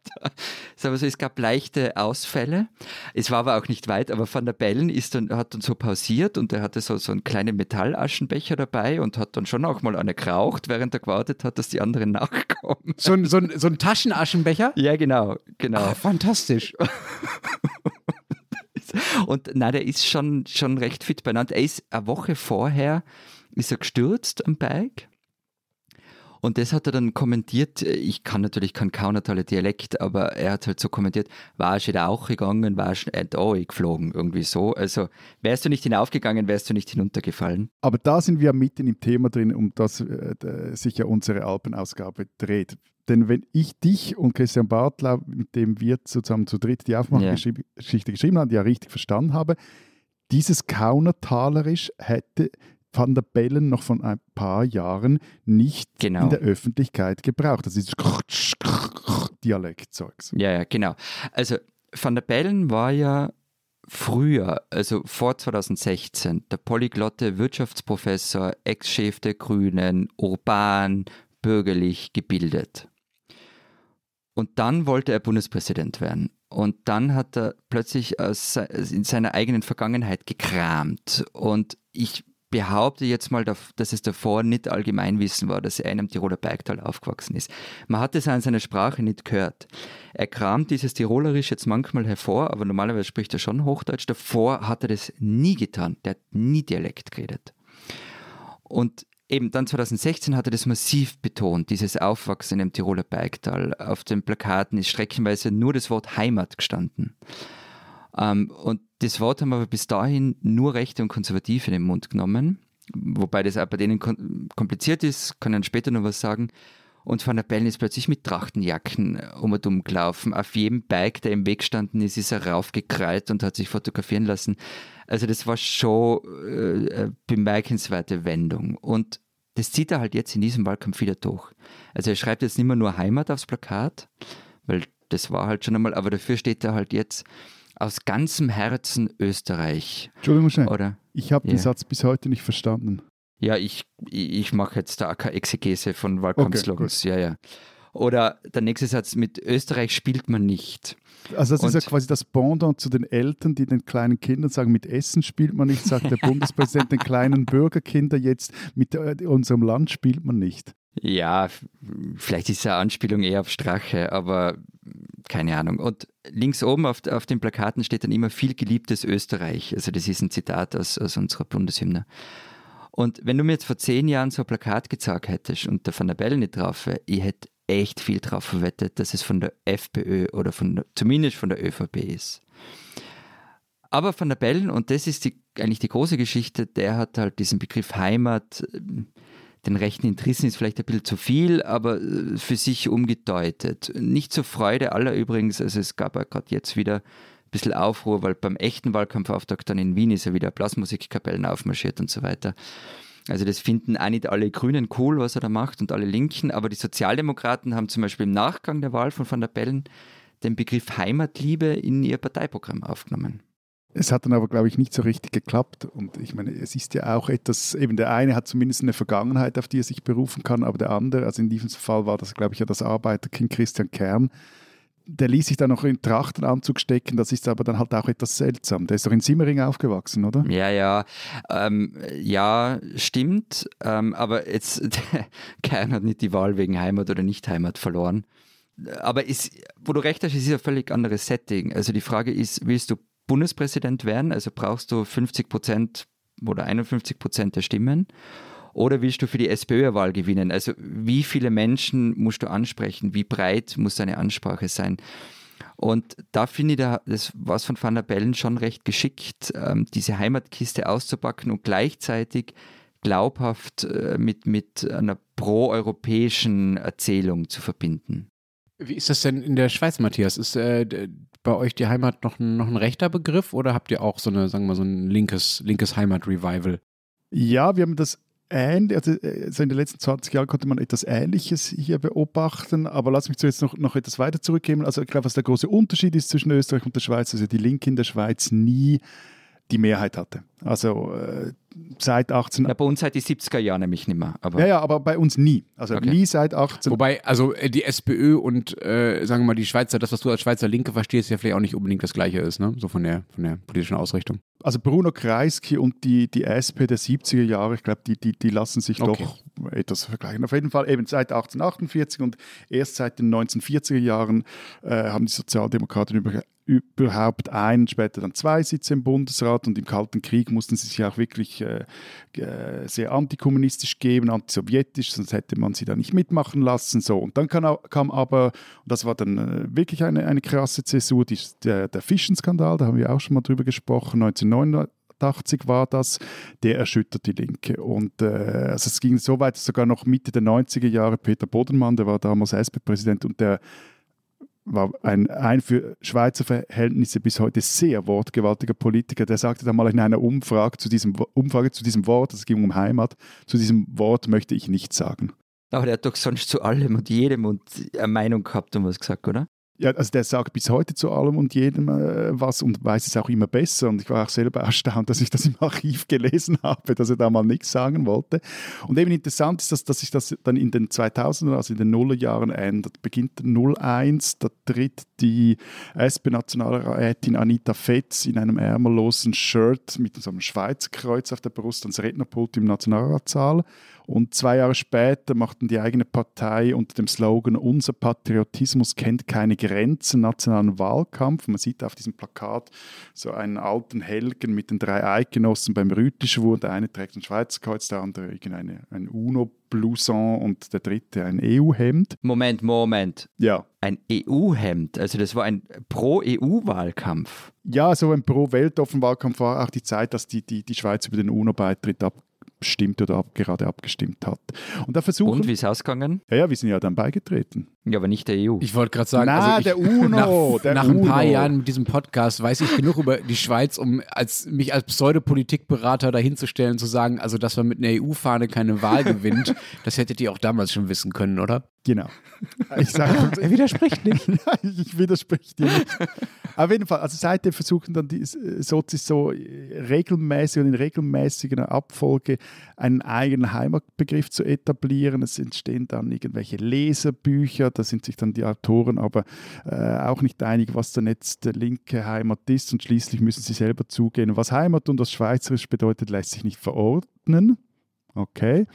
so, es gab leichte Ausfälle. Es war aber auch nicht weit, aber Van der Bellen ist dann, hat dann so pausiert und er hatte so, so einen kleinen Metallaschenbecher dabei und hat dann schon auch mal eine geraucht, während er gewartet hat, dass die anderen (laughs) nachkommen. So ein, so ein, so ein Taschenaschenbecher? Ja, genau, genau. Ah, fantastisch. (laughs) Und nein, der ist schon, schon recht fit beieinander. Er ist eine Woche vorher ist er gestürzt am Berg. Und das hat er dann kommentiert. Ich kann natürlich kein Kaunertaler Dialekt, aber er hat halt so kommentiert: War schon auch gegangen, war schon da geflogen, irgendwie so. Also wärst du nicht hinaufgegangen, wärst du nicht hinuntergefallen. Aber da sind wir mitten im Thema drin, um das äh, sich ja unsere Alpenausgabe dreht. Denn wenn ich dich und Christian Bartlau, mit dem wir zusammen zu dritt die Aufmachgeschichte geschrieben haben, ja richtig verstanden habe, dieses Kaunertalerisch hätte Van der Bellen noch von ein paar Jahren nicht Genau. in der Öffentlichkeit gebraucht. Das ist Dialektzeugs. Ja, ja, genau. Also Van der Bellen war ja früher, also vor 2016, der polyglotte Wirtschaftsprofessor, Ex-Chef der Grünen, urban, bürgerlich gebildet. Und dann wollte er Bundespräsident werden. Und dann hat er plötzlich aus, in seiner eigenen Vergangenheit gekramt. Und ich behaupte jetzt mal, dass es davor nicht Allgemeinwissen war, dass er in einem Tiroler Bergtal aufgewachsen ist. Man hat es an seiner Sprache nicht gehört. Er kramt dieses Tirolerisch jetzt manchmal hervor, aber normalerweise spricht er schon Hochdeutsch. Davor hat er das nie getan. Der hat nie Dialekt geredet. Und eben dann 2016 hat er das massiv betont, dieses Aufwachsen im Tiroler Bergtal. Auf den Plakaten ist streckenweise nur das Wort Heimat gestanden. Ähm, und das Wort haben aber bis dahin nur Rechte und Konservative in den Mund genommen, wobei das auch bei denen kom kompliziert ist, kann ich dann später noch was sagen. Und Van der Bellen ist plötzlich mit Trachtenjacken um und um gelaufen. Auf jedem Bike, der im Weg gestanden ist, ist er raufgekrallt und hat sich fotografieren lassen. Also das war schon äh, bemerkenswerte Wendung. Und das zieht er halt jetzt in diesem Wahlkampf wieder durch. Also er schreibt jetzt nicht mehr nur Heimat aufs Plakat, weil das war halt schon einmal, aber dafür steht er halt jetzt aus ganzem Herzen Österreich, Entschuldigung schnell. oder? Ich habe den Ja. Satz bis heute nicht verstanden. Ja, ich, ich mache jetzt da keine Exegese von Wahlkampfslogans. ja, ja. Oder der nächste Satz, mit Österreich spielt man nicht. Also das ist ja Und- quasi das Pendant zu den Eltern, die den kleinen Kindern sagen, mit Essen spielt man nicht, sagt der (laughs) Bundespräsident den kleinen Bürgerkinder jetzt, mit äh, unserem Land spielt man nicht. Ja, vielleicht ist eine Anspielung eher auf Strache, aber keine Ahnung. Und links oben auf, auf den Plakaten steht dann immer viel geliebtes Österreich. Also das ist ein Zitat aus, aus unserer Bundeshymne. Und wenn du mir jetzt vor zehn Jahren so ein Plakat gezeigt hättest und der Van der Bellen nicht drauf wäre, ich hätte echt viel drauf verwettet, dass es von der FPÖ oder von der, zumindest von der ÖVP ist. Aber Van der Bellen, und das ist die, eigentlich die große Geschichte, der hat halt diesen Begriff Heimat, den rechten Interessen ist vielleicht ein bisschen zu viel, aber äh, für sich umgedeutet. Nicht zur Freude aller übrigens, also es gab ja gerade jetzt wieder ein bisschen Aufruhr, weil beim echten Wahlkampfauftakt dann in Wien ist ja wieder Blasmusikkapellen aufmarschiert und so weiter. Also das finden auch nicht alle Grünen cool, was er da macht und alle Linken, aber die Sozialdemokraten haben zum Beispiel im Nachgang der Wahl von Van der Bellen den Begriff Heimatliebe in ihr Parteiprogramm aufgenommen. Es hat dann aber, glaube ich, nicht so richtig geklappt. Und ich meine, es ist ja auch etwas, eben der eine hat zumindest eine Vergangenheit, auf die er sich berufen kann, aber der andere, also in diesem Fall war das, glaube ich, ja das Arbeiterkind Christian Kern, der ließ sich dann noch in Trachtenanzug stecken, das ist aber dann halt auch etwas seltsam. Der ist doch in Simmering aufgewachsen, oder? Ja, ja. Ähm, ja, stimmt. Ähm, aber jetzt, (laughs) Kern hat nicht die Wahl wegen Heimat oder Nicht-Heimat verloren. Aber ist, wo du recht hast, ist ein völlig anderes Setting. Also die Frage ist, willst du Bundespräsident werden, also brauchst du 50 Prozent oder 51 Prozent der Stimmen. Oder willst du für die SPÖ-Wahl gewinnen? Also wie viele Menschen musst du ansprechen? Wie breit muss deine Ansprache sein? Und da finde ich das was von Van der Bellen schon recht geschickt, ähm, diese Heimatkiste auszupacken und gleichzeitig glaubhaft äh, mit, mit einer proeuropäischen Erzählung zu verbinden. Wie ist das denn in der Schweiz, Matthias? Ist äh, bei euch die Heimat noch, noch ein rechter Begriff oder habt ihr auch so eine, sagen wir mal, so ein linkes, linkes Heimat-Revival? Ja, wir haben das ähnlich, also, also in den letzten 20 Jahren konnte man etwas Ähnliches hier beobachten, aber lass mich zuerst noch, noch etwas weiter zurückgehen. Also ich glaube, was der große Unterschied ist zwischen Österreich und der Schweiz, also die Linke in der Schweiz nie die Mehrheit hatte. Also äh, seit 18. Ja, bei uns seit die 70er Jahre nämlich nicht mehr. Aber ja, ja, aber bei uns nie. Also okay. nie seit 18. Wobei, also äh, die SPÖ und äh, sagen wir mal die Schweizer, das, was du als Schweizer Linke verstehst, ja vielleicht auch nicht unbedingt das Gleiche ist, ne? So von der, von der politischen Ausrichtung. Also Bruno Kreisky und die, die SP der 70er Jahre, ich glaube, die, die, die lassen sich okay. doch etwas vergleichen. Auf jeden Fall eben seit 1848 und erst seit den 1940er Jahren äh, haben die Sozialdemokraten über überhaupt ein, später dann zwei Sitze im Bundesrat und im Kalten Krieg mussten sie sich auch wirklich äh, sehr antikommunistisch geben, antisowjetisch, sonst hätte man sie da nicht mitmachen lassen. So. Und dann kam, kam aber, und das war dann äh, wirklich eine, eine krasse Zäsur, die, der, der Fischenskandal, da haben wir auch schon mal drüber gesprochen, 1989 war das, der erschüttert die Linke. Und äh, also es ging so weit, sogar noch Mitte der 90er Jahre, Peter Bodenmann, der war damals SP-Präsident und der war ein, ein für Schweizer Verhältnisse bis heute sehr wortgewaltiger Politiker, der sagte dann mal in einer Umfrage zu diesem, Umfrage zu diesem Wort, es ging um Heimat, zu diesem Wort möchte ich nichts sagen. Aber der hat doch sonst zu allem und jedem und eine Meinung gehabt und was gesagt, oder? Ja, also der sagt bis heute zu allem und jedem äh, was und weiß es auch immer besser. Und ich war auch selber erstaunt, dass ich das im Archiv gelesen habe, dass er da mal nichts sagen wollte. Und eben interessant ist, dass, dass sich das dann in den 2000er, also in den Nullerjahren ändert. Beginnt 01, da tritt die SP-Nationalrätin Anita Fetz in einem ärmellosen Shirt mit so einem Schweizer Kreuz auf der Brust ans Rednerpult im Nationalratssaal. Und zwei Jahre später machten die eigene Partei unter dem Slogan Unser Patriotismus kennt keine Grenzen nationalen Wahlkampf. Man sieht auf diesem Plakat so einen alten Helgen mit den drei Eidgenossen beim Rütischwur. Der eine trägt ein Schweizer Kreuz, der andere irgendeine, ein UNO Blouson und der dritte ein EU-Hemd. Moment, Moment. Ja. Ein EU-Hemd, also das war ein Pro-EU-Wahlkampf. Ja, so ein Pro-Weltoffen-Wahlkampf war auch die Zeit, dass die, die, die Schweiz über den UNO-Beitritt ab, abgestimmt oder ab, gerade abgestimmt hat. Und da versuchen. Und wie ist es ausgegangen? Ja, ja, wir sind ja dann beigetreten. Ja, aber nicht der EU. Ich wollte gerade sagen, Na, also ich, der (laughs) UNO. Nach, der nach UNO. ein paar Jahren mit diesem Podcast weiß ich genug über die Schweiz, um als, mich als Pseudopolitikberater dahinzustellen, zu sagen, also dass man mit einer EU-Fahne keine Wahl gewinnt, (laughs) das hättet ihr auch damals schon wissen können, oder? Genau. (laughs) Ich sage, (laughs) er widerspricht nicht. (laughs) ich widerspreche dir nicht. Auf jeden Fall, also seitdem versuchen dann die Sozis so regelmäßig und in regelmäßiger Abfolge einen eigenen Heimatbegriff zu etablieren. Es entstehen dann irgendwelche Leserbücher, da sind sich dann die Autoren aber äh, auch nicht einig, was denn jetzt der linke Heimat ist und schließlich müssen sie selber zugehen. Was Heimat und was Schweizerisch bedeutet, lässt sich nicht verordnen. Okay.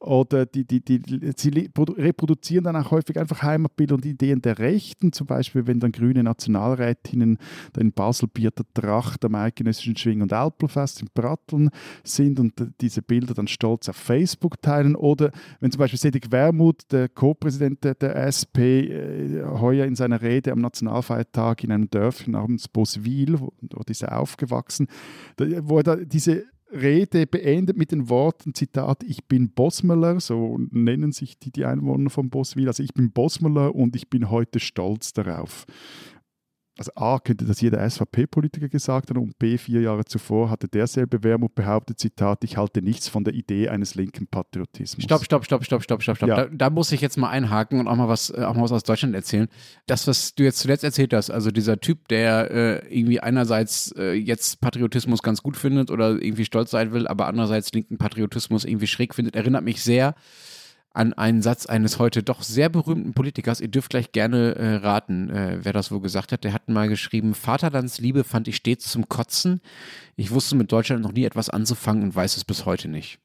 oder die, die, die, sie reproduzieren dann auch häufig einfach Heimatbilder und Ideen der Rechten, zum Beispiel wenn dann grüne Nationalrätinnen in Baselbierter Tracht am eidgenössischen Schwing- und Alpelfest in Pratteln sind und diese Bilder dann stolz auf Facebook teilen oder wenn zum Beispiel Cedric Wermuth, der Co-Präsident der SP, äh, heuer in seiner Rede am Nationalfeiertag in einem Dörfchen namens Boswil, dort ist er aufgewachsen, wo er da diese Rede beendet mit den Worten, Zitat, ich bin Bosmeler, so nennen sich die, die Einwohner von Boswil, also ich bin Bosmeler und ich bin heute stolz darauf also A, könnte das jeder SVP-Politiker gesagt haben und B, vier Jahre zuvor hatte derselbe Wermut behauptet, Zitat, ich halte nichts von der Idee eines linken Patriotismus. Stopp, stopp, stopp, stopp, stopp, stopp, stopp. Ja. Da, da, muss ich jetzt mal einhaken und auch mal was, äh, auch mal was aus Deutschland erzählen. Das, was du jetzt zuletzt erzählt hast, also dieser Typ, der äh, irgendwie einerseits äh, jetzt Patriotismus ganz gut findet oder irgendwie stolz sein will, aber andererseits linken Patriotismus irgendwie schräg findet, erinnert mich sehr an einen Satz eines heute doch sehr berühmten Politikers. Ihr dürft gleich gerne äh, raten, äh, wer das wohl gesagt hat. Der hat mal geschrieben, Vaterlandsliebe fand ich stets zum Kotzen. Ich wusste mit Deutschland noch nie etwas anzufangen und weiß es bis heute nicht.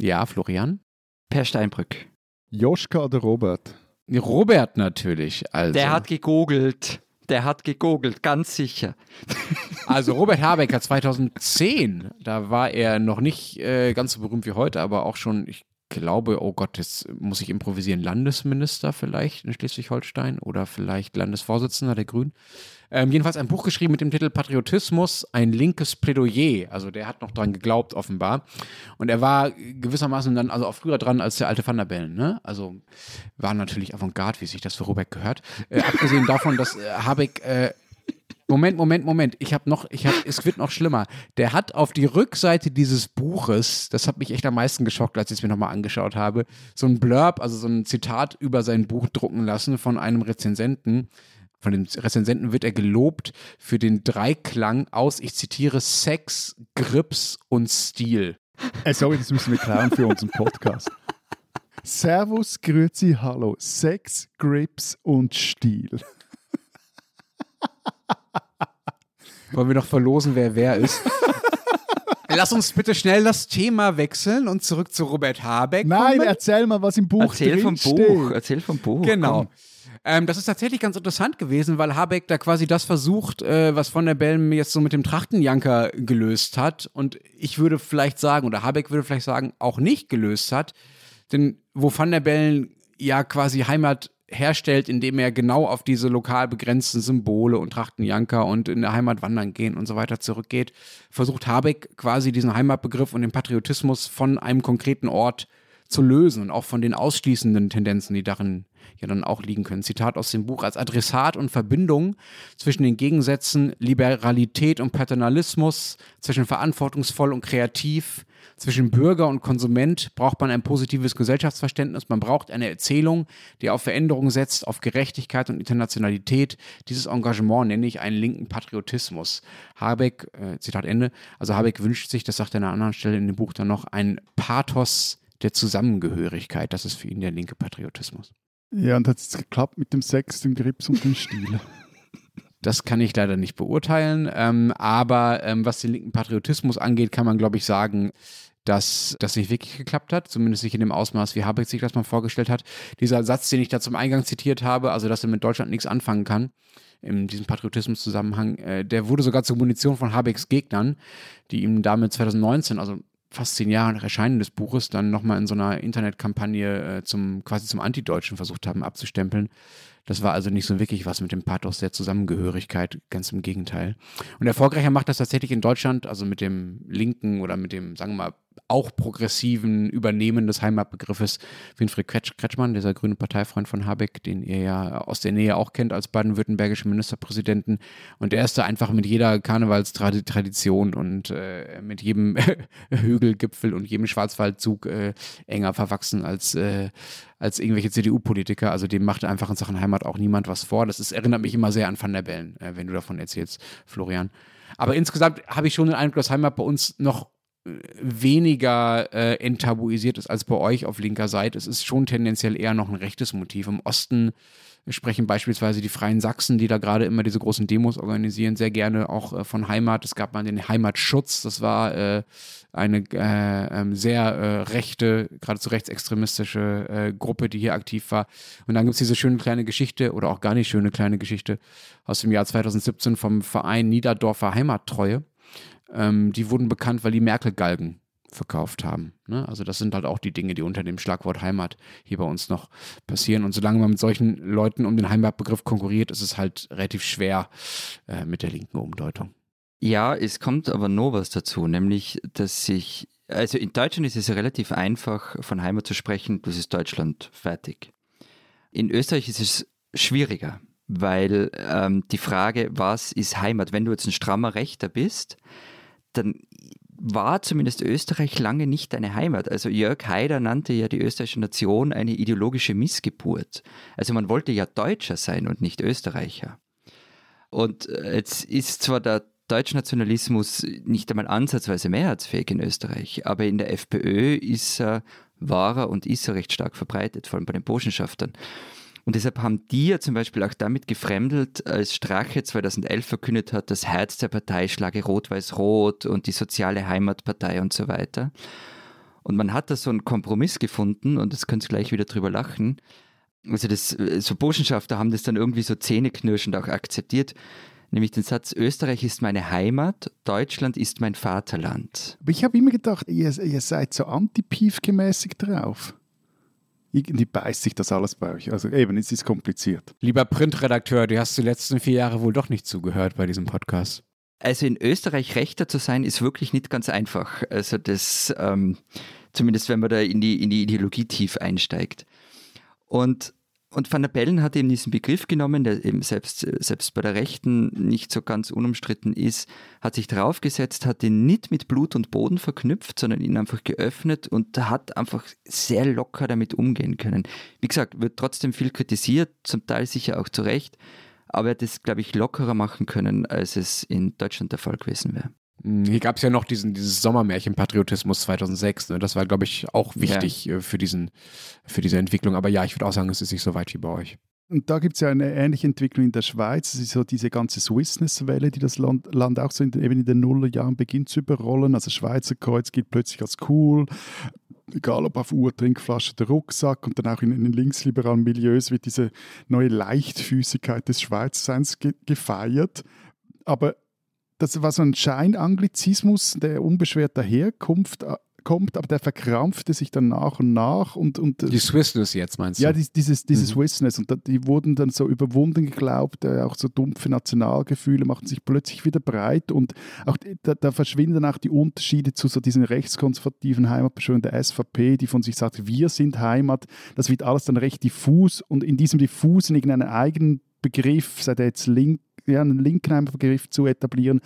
Ja, Florian? Per Steinbrück. Joschka oder Robert? Robert natürlich. Also. Der hat gegogelt. Der hat gegogelt, ganz sicher. (laughs) Also Robert Habecker 2010, da war er noch nicht äh, ganz so berühmt wie heute, aber auch schon, ich glaube, oh Gott, jetzt muss ich improvisieren, Landesminister vielleicht in Schleswig-Holstein oder vielleicht Landesvorsitzender der Grünen. Ähm, jedenfalls ein Buch geschrieben mit dem Titel Patriotismus, ein linkes Plädoyer. Also der hat noch dran geglaubt, offenbar. Und er war gewissermaßen dann also auch früher dran als der alte Van der Bellen. Ne? Also war natürlich Avantgarde, wie sich das für Robert gehört. Äh, abgesehen davon, dass äh, Habeck äh, Moment, Moment, Moment. Ich habe noch, ich habe, es wird noch schlimmer. Der hat auf die Rückseite dieses Buches, das hat mich echt am meisten geschockt, als ich es mir nochmal angeschaut habe, so ein Blurb, also so ein Zitat über sein Buch drucken lassen von einem Rezensenten. Von dem Rezensenten wird er gelobt für den Dreiklang aus, ich zitiere, Sex, Grips und Stil. Äh, sorry, das müssen wir klären für unseren Podcast. Servus, Grüezi, Hallo, Sex, Grips und Stil. Wollen wir noch verlosen, wer wer ist? (laughs) Lass uns bitte schnell das Thema wechseln und zurück zu Robert Habeck. Nein, kommen. erzähl mal, was im Buch erzähl vom steht. Buch. Erzähl vom Buch. Genau. Ähm, das ist tatsächlich ganz interessant gewesen, weil Habeck da quasi das versucht, äh, was von der Bellen jetzt so mit dem Trachtenjanker gelöst hat. Und ich würde vielleicht sagen, oder Habeck würde vielleicht sagen, auch nicht gelöst hat. Denn wo Van der Bellen ja quasi Heimat herstellt, indem er genau auf diese lokal begrenzten Symbole und Trachtenjanker und in der Heimat wandern gehen und so weiter zurückgeht, versucht Habeck quasi diesen Heimatbegriff und den Patriotismus von einem konkreten Ort zu lösen und auch von den ausschließenden Tendenzen, die darin ja dann auch liegen können. Zitat aus dem Buch als Adressat und Verbindung zwischen den Gegensätzen Liberalität und Paternalismus, zwischen verantwortungsvoll und kreativ, zwischen Bürger und Konsument braucht man ein positives Gesellschaftsverständnis. Man braucht eine Erzählung, die auf Veränderung setzt, auf Gerechtigkeit und Internationalität. Dieses Engagement nenne ich einen linken Patriotismus. Habeck, äh, Zitat Ende, also Habeck wünscht sich, das sagt er an einer anderen Stelle in dem Buch dann noch, ein Pathos der Zusammengehörigkeit. Das ist für ihn der linke Patriotismus. Ja, und hat es geklappt mit dem Sex, dem Grips und dem Stil? (laughs) Das kann ich leider nicht beurteilen. Ähm, aber ähm, was den linken Patriotismus angeht, kann man, glaube ich, sagen, dass das nicht wirklich geklappt hat, zumindest nicht in dem Ausmaß, wie Habeck sich das mal vorgestellt hat. Dieser Satz, den ich da zum Eingang zitiert habe, also dass er mit Deutschland nichts anfangen kann, in diesem Patriotismus-Zusammenhang, äh, der wurde sogar zur Munition von Habecks Gegnern, die ihm damit 2019, also fast zehn Jahre nach Erscheinen des Buches, dann nochmal in so einer Internetkampagne äh, zum, quasi zum Antideutschen versucht haben abzustempeln. Das war also nicht so wirklich was mit dem Pathos der Zusammengehörigkeit, ganz im Gegenteil. Und erfolgreicher macht das tatsächlich in Deutschland, also mit dem linken oder mit dem, sagen wir mal, auch progressiven Übernehmen des Heimatbegriffes Winfried Kretschmann, dieser grüne Parteifreund von Habeck, den ihr ja aus der Nähe auch kennt als baden-württembergischen Ministerpräsidenten. Und der ist da einfach mit jeder Karnevalstradition und äh, mit jedem (laughs) Hügelgipfel und jedem Schwarzwaldzug äh, enger verwachsen als, äh, als irgendwelche CDU-Politiker. Also dem macht einfach in Sachen Heimat auch niemand was vor. Das ist, erinnert mich immer sehr an Van der Bellen, äh, wenn du davon erzählst, Florian. Aber insgesamt habe ich schon den Eindruck, dass Heimat bei uns noch weniger äh, enttabuisiert ist als bei euch auf linker Seite. Es ist schon tendenziell eher noch ein rechtes Motiv. Im Osten sprechen beispielsweise die Freien Sachsen, die da gerade immer diese großen Demos organisieren, sehr gerne auch äh, von Heimat. Es gab mal den Heimatschutz, das war äh, eine äh, ähm, sehr äh, rechte, geradezu rechtsextremistische äh, Gruppe, die hier aktiv war. Und dann gibt es diese schöne kleine Geschichte oder auch gar nicht schöne kleine Geschichte aus dem Jahr 2017 vom Verein Niederdorfer Heimattreue. Ähm, die wurden bekannt, weil die Merkel-Galgen verkauft haben. Ne? Also das sind halt auch die Dinge, die unter dem Schlagwort Heimat hier bei uns noch passieren. Und solange man mit solchen Leuten um den Heimatbegriff konkurriert, ist es halt relativ schwer äh, mit der linken Umdeutung. Ja, es kommt aber noch was dazu, nämlich, dass sich, also in Deutschland ist es relativ einfach, von Heimat zu sprechen, das ist Deutschland fertig. In Österreich ist es schwieriger, weil ähm, die Frage, was ist Heimat, wenn du jetzt ein strammer Rechter bist, dann war zumindest Österreich lange nicht deine Heimat. Also Jörg Haider nannte ja die österreichische Nation eine ideologische Missgeburt. Also man wollte ja Deutscher sein und nicht Österreicher. Und äh, jetzt ist zwar der Deutschnationalismus nicht einmal ansatzweise mehrheitsfähig in Österreich, aber in der FPÖ ist er, war er und ist er recht stark verbreitet, vor allem bei den Burschenschaftern. Und deshalb haben die ja zum Beispiel auch damit gefremdelt, als Strache 2011 verkündet hat, das Herz der Partei schlage Rot-Weiß-Rot und die soziale Heimatpartei und so weiter. Und man hat da so einen Kompromiss gefunden und das könnt ihr gleich wieder drüber lachen. Also das, so Burschenschafter haben das dann irgendwie so zähneknirschend auch akzeptiert, nämlich den Satz, Österreich ist meine Heimat, Deutschland ist mein Vaterland. Aber ich habe immer gedacht, ihr, ihr seid so anti-Pief-gemäßig drauf irgendwie beißt sich das alles bei euch. Also eben, es ist kompliziert. Lieber Printredakteur, du hast die letzten vier Jahre wohl doch nicht zugehört bei diesem Podcast. Also in Österreich Rechter zu sein, ist wirklich nicht ganz einfach. Also das, ähm, zumindest wenn man da in die, in die Ideologie tief einsteigt. Und und Van der Bellen hat eben diesen Begriff genommen, der eben selbst, selbst bei der Rechten nicht so ganz unumstritten ist, hat sich draufgesetzt, hat ihn nicht mit Blut und Boden verknüpft, sondern ihn einfach geöffnet und hat einfach sehr locker damit umgehen können. Wie gesagt, wird trotzdem viel kritisiert, zum Teil sicher auch zu Recht, aber er hat es, glaube ich, lockerer machen können, als es in Deutschland der Fall gewesen wäre. Hm, hier gab es ja noch diesen, dieses Sommermärchen-Patriotismus 2006. Ne? Das war, glaube ich, auch wichtig ja. Äh, für, diesen, für diese Entwicklung. Aber ja, ich würde auch sagen, es ist nicht so weit wie bei euch. Und da gibt es ja eine ähnliche Entwicklung in der Schweiz. Es ist so diese ganze Swissness-Welle, die das Land, Land auch so in, eben in den Nullerjahren beginnt zu überrollen. Also Schweizer Kreuz gilt plötzlich als cool. Egal ob auf Uhr, Trinkflasche, der Rucksack und dann auch in, in den linksliberalen Milieus wird diese neue Leichtfüßigkeit des Schweizseins ge gefeiert. Aber das war so ein Scheinanglizismus, der unbeschwert daherkommt, äh, kommt, aber der verkrampfte sich dann nach und nach. Und, und, die Swissness jetzt meinst du? Ja, die, dieses, diese mhm. Swissness. Und die wurden dann so überwunden geglaubt, äh, auch so dumpfe Nationalgefühle machten sich plötzlich wieder breit und auch da, da verschwinden auch die Unterschiede zu so diesen rechtskonservativen Heimatbeschwörern der SVP, die von sich sagt, wir sind Heimat. Das wird alles dann recht diffus und in diesem diffusen irgendeinen eigenen Begriff, sei der jetzt link ja, einen linken Begriff zu etablieren,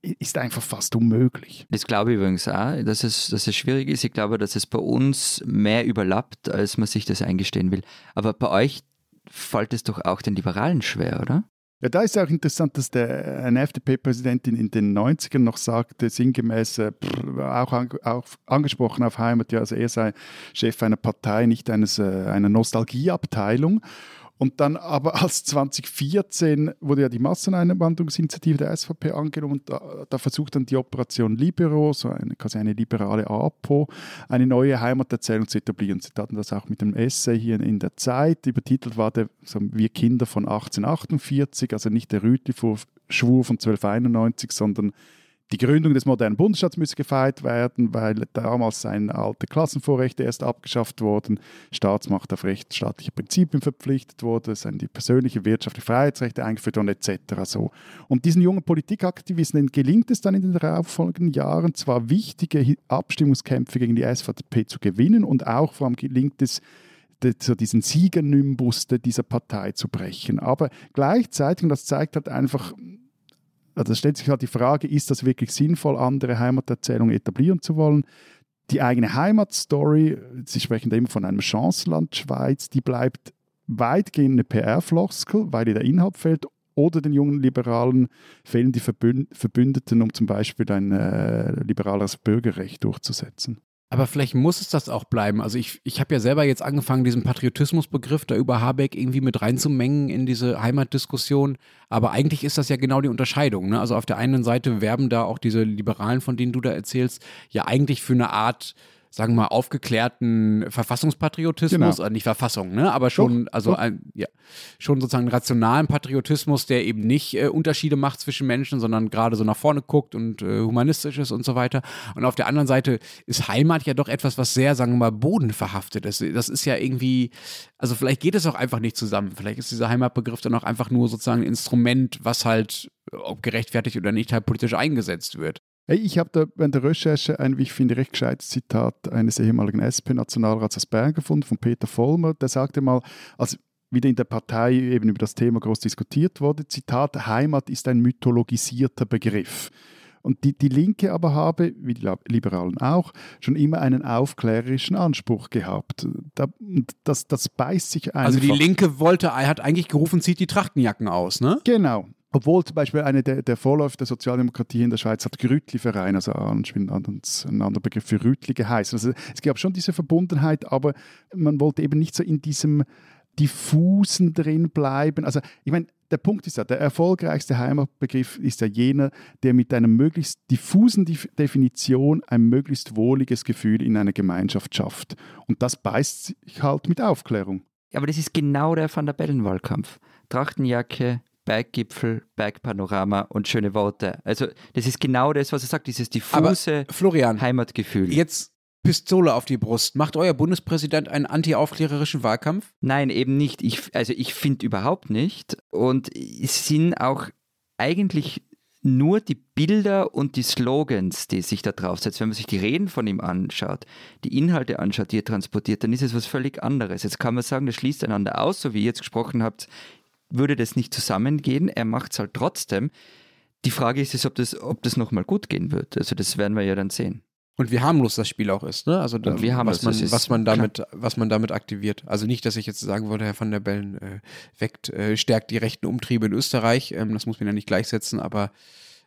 ist einfach fast unmöglich. Das glaube ich übrigens auch, dass es, dass es schwierig ist. Ich glaube, dass es bei uns mehr überlappt, als man sich das eingestehen will. Aber bei euch fällt es doch auch den Liberalen schwer, oder? Ja, da ist auch interessant, dass der, eine FDP-Präsidentin in den 90ern noch sagte, sinngemäß, äh, auch, an, auch, angesprochen auf Heimat, ja, also er sei Chef einer Partei, nicht eines, äh, einer Nostalgieabteilung. Und dann aber als 2014 wurde ja die Masseneinwanderungsinitiative der SVP angenommen und da, da, versucht dann die Operation Libero, so eine, quasi eine liberale APO, eine neue Heimaterzählung zu etablieren. Sie hatten das auch mit dem Essay hier in der Zeit. Übertitelt war der so, Wir Kinder von 1848, also nicht der Rütli-Schwur von 1291, sondern die Gründung des modernen Bundesstaats müsse gefeiert werden, weil damals seine alte Klassenvorrechte erst abgeschafft wurden, Staatsmacht auf rechtsstaatliche Prinzipien verpflichtet wurde, seien die persönliche wirtschaftliche Freiheitsrechte eingeführt wurden etc. So. Und diesen jungen Politikaktivisten gelingt es dann in den darauffolgenden Jahren zwar wichtige Abstimmungskämpfe gegen die SVP zu gewinnen und auch vor allem gelingt es, so diesen Siegernimbus dieser Partei zu brechen. Aber gleichzeitig, und das zeigt halt einfach, also stellt sich halt die Frage, ist das wirklich sinnvoll, andere Heimaterzählungen etablieren zu wollen? Die eigene Heimatstory, Sie sprechen da immer von einem Chancenland Schweiz, die bleibt weitgehend eine PR-Floskel, weil ihr der Inhalt fehlt oder den jungen Liberalen fehlen die Verbündeten, um zum Beispiel ein äh, liberaleres Bürgerrecht durchzusetzen. Aber vielleicht muss es das auch bleiben. Also ich, ich habe ja selber jetzt angefangen, diesen Patriotismusbegriff da über Habeck irgendwie mit reinzumengen in diese Heimatdiskussion. Aber eigentlich ist das ja genau die Unterscheidung. Ne? Also auf der einen Seite werben da auch diese Liberalen, von denen du da erzählst, ja eigentlich für eine Art sagen wir mal, aufgeklärten Verfassungspatriotismus, genau. äh, nicht Verfassung, ne? aber schon, doch, also doch. Ein, ja, schon sozusagen rationalen Patriotismus, der eben nicht äh, Unterschiede macht zwischen Menschen, sondern gerade so nach vorne guckt und äh, humanistisch ist und so weiter. Und auf der anderen Seite ist Heimat ja doch etwas, was sehr, sagen wir mal, bodenverhaftet ist. Das ist ja irgendwie, also vielleicht geht es auch einfach nicht zusammen. Vielleicht ist dieser Heimatbegriff dann auch einfach nur sozusagen ein Instrument, was halt, ob gerechtfertigt oder nicht, halt politisch eingesetzt wird. Hey, ich habe da während der Recherche ein, wie ich finde, recht gescheites Zitat eines ehemaligen SP-Nationalrats aus Bern gefunden, von Peter Vollmer. Der sagte mal, als wieder in der Partei eben über das Thema groß diskutiert wurde, Zitat, Heimat ist ein mythologisierter Begriff. Und die, die Linke aber habe, wie die Liberalen auch, schon immer einen aufklärerischen Anspruch gehabt. Da, das, das beißt sich einfach. Also die Linke wollte, hat eigentlich gerufen, zieht die Trachtenjacken aus, ne? Genau. Obwohl zum Beispiel eine der, der Vorläufer der Sozialdemokratie in der Schweiz hat Grütli-Verein, also ein, ein anderer Begriff für Rütli geheißen. Also es gab schon diese Verbundenheit, aber man wollte eben nicht so in diesem diffusen drin bleiben. Also ich meine, der Punkt ist ja, der erfolgreichste Heimatbegriff ist ja jener, der mit einer möglichst diffusen Definition ein möglichst wohliges Gefühl in einer Gemeinschaft schafft. Und das beißt sich halt mit Aufklärung. Aber das ist genau der Van der Bellen-Wahlkampf. Trachtenjacke, Berggipfel, Bergpanorama und schöne Worte. Also das ist genau das, was er sagt, dieses diffuse Aber, Florian, Heimatgefühl. Jetzt Pistole auf die Brust. Macht euer Bundespräsident einen antiaufklärerischen Wahlkampf? Nein, eben nicht. Ich, also ich finde überhaupt nicht. Und es sind auch eigentlich nur die Bilder und die Slogans, die sich da draufsetzen. Wenn man sich die Reden von ihm anschaut, die Inhalte anschaut, die er transportiert, dann ist es was völlig anderes. Jetzt kann man sagen, das schließt einander aus, so wie ihr jetzt gesprochen habt würde das nicht zusammengehen. Er macht es halt trotzdem. Die Frage ist, ob das, ob das nochmal gut gehen wird. Also das werden wir ja dann sehen. Und wie harmlos das Spiel auch ist, ne? Also da, wie harmlos was man, was man damit, klar. was man damit aktiviert. Also nicht, dass ich jetzt sagen würde, Herr van der Bellen äh, weckt, äh, stärkt die rechten Umtriebe in Österreich. Ähm, das muss man ja nicht gleichsetzen, aber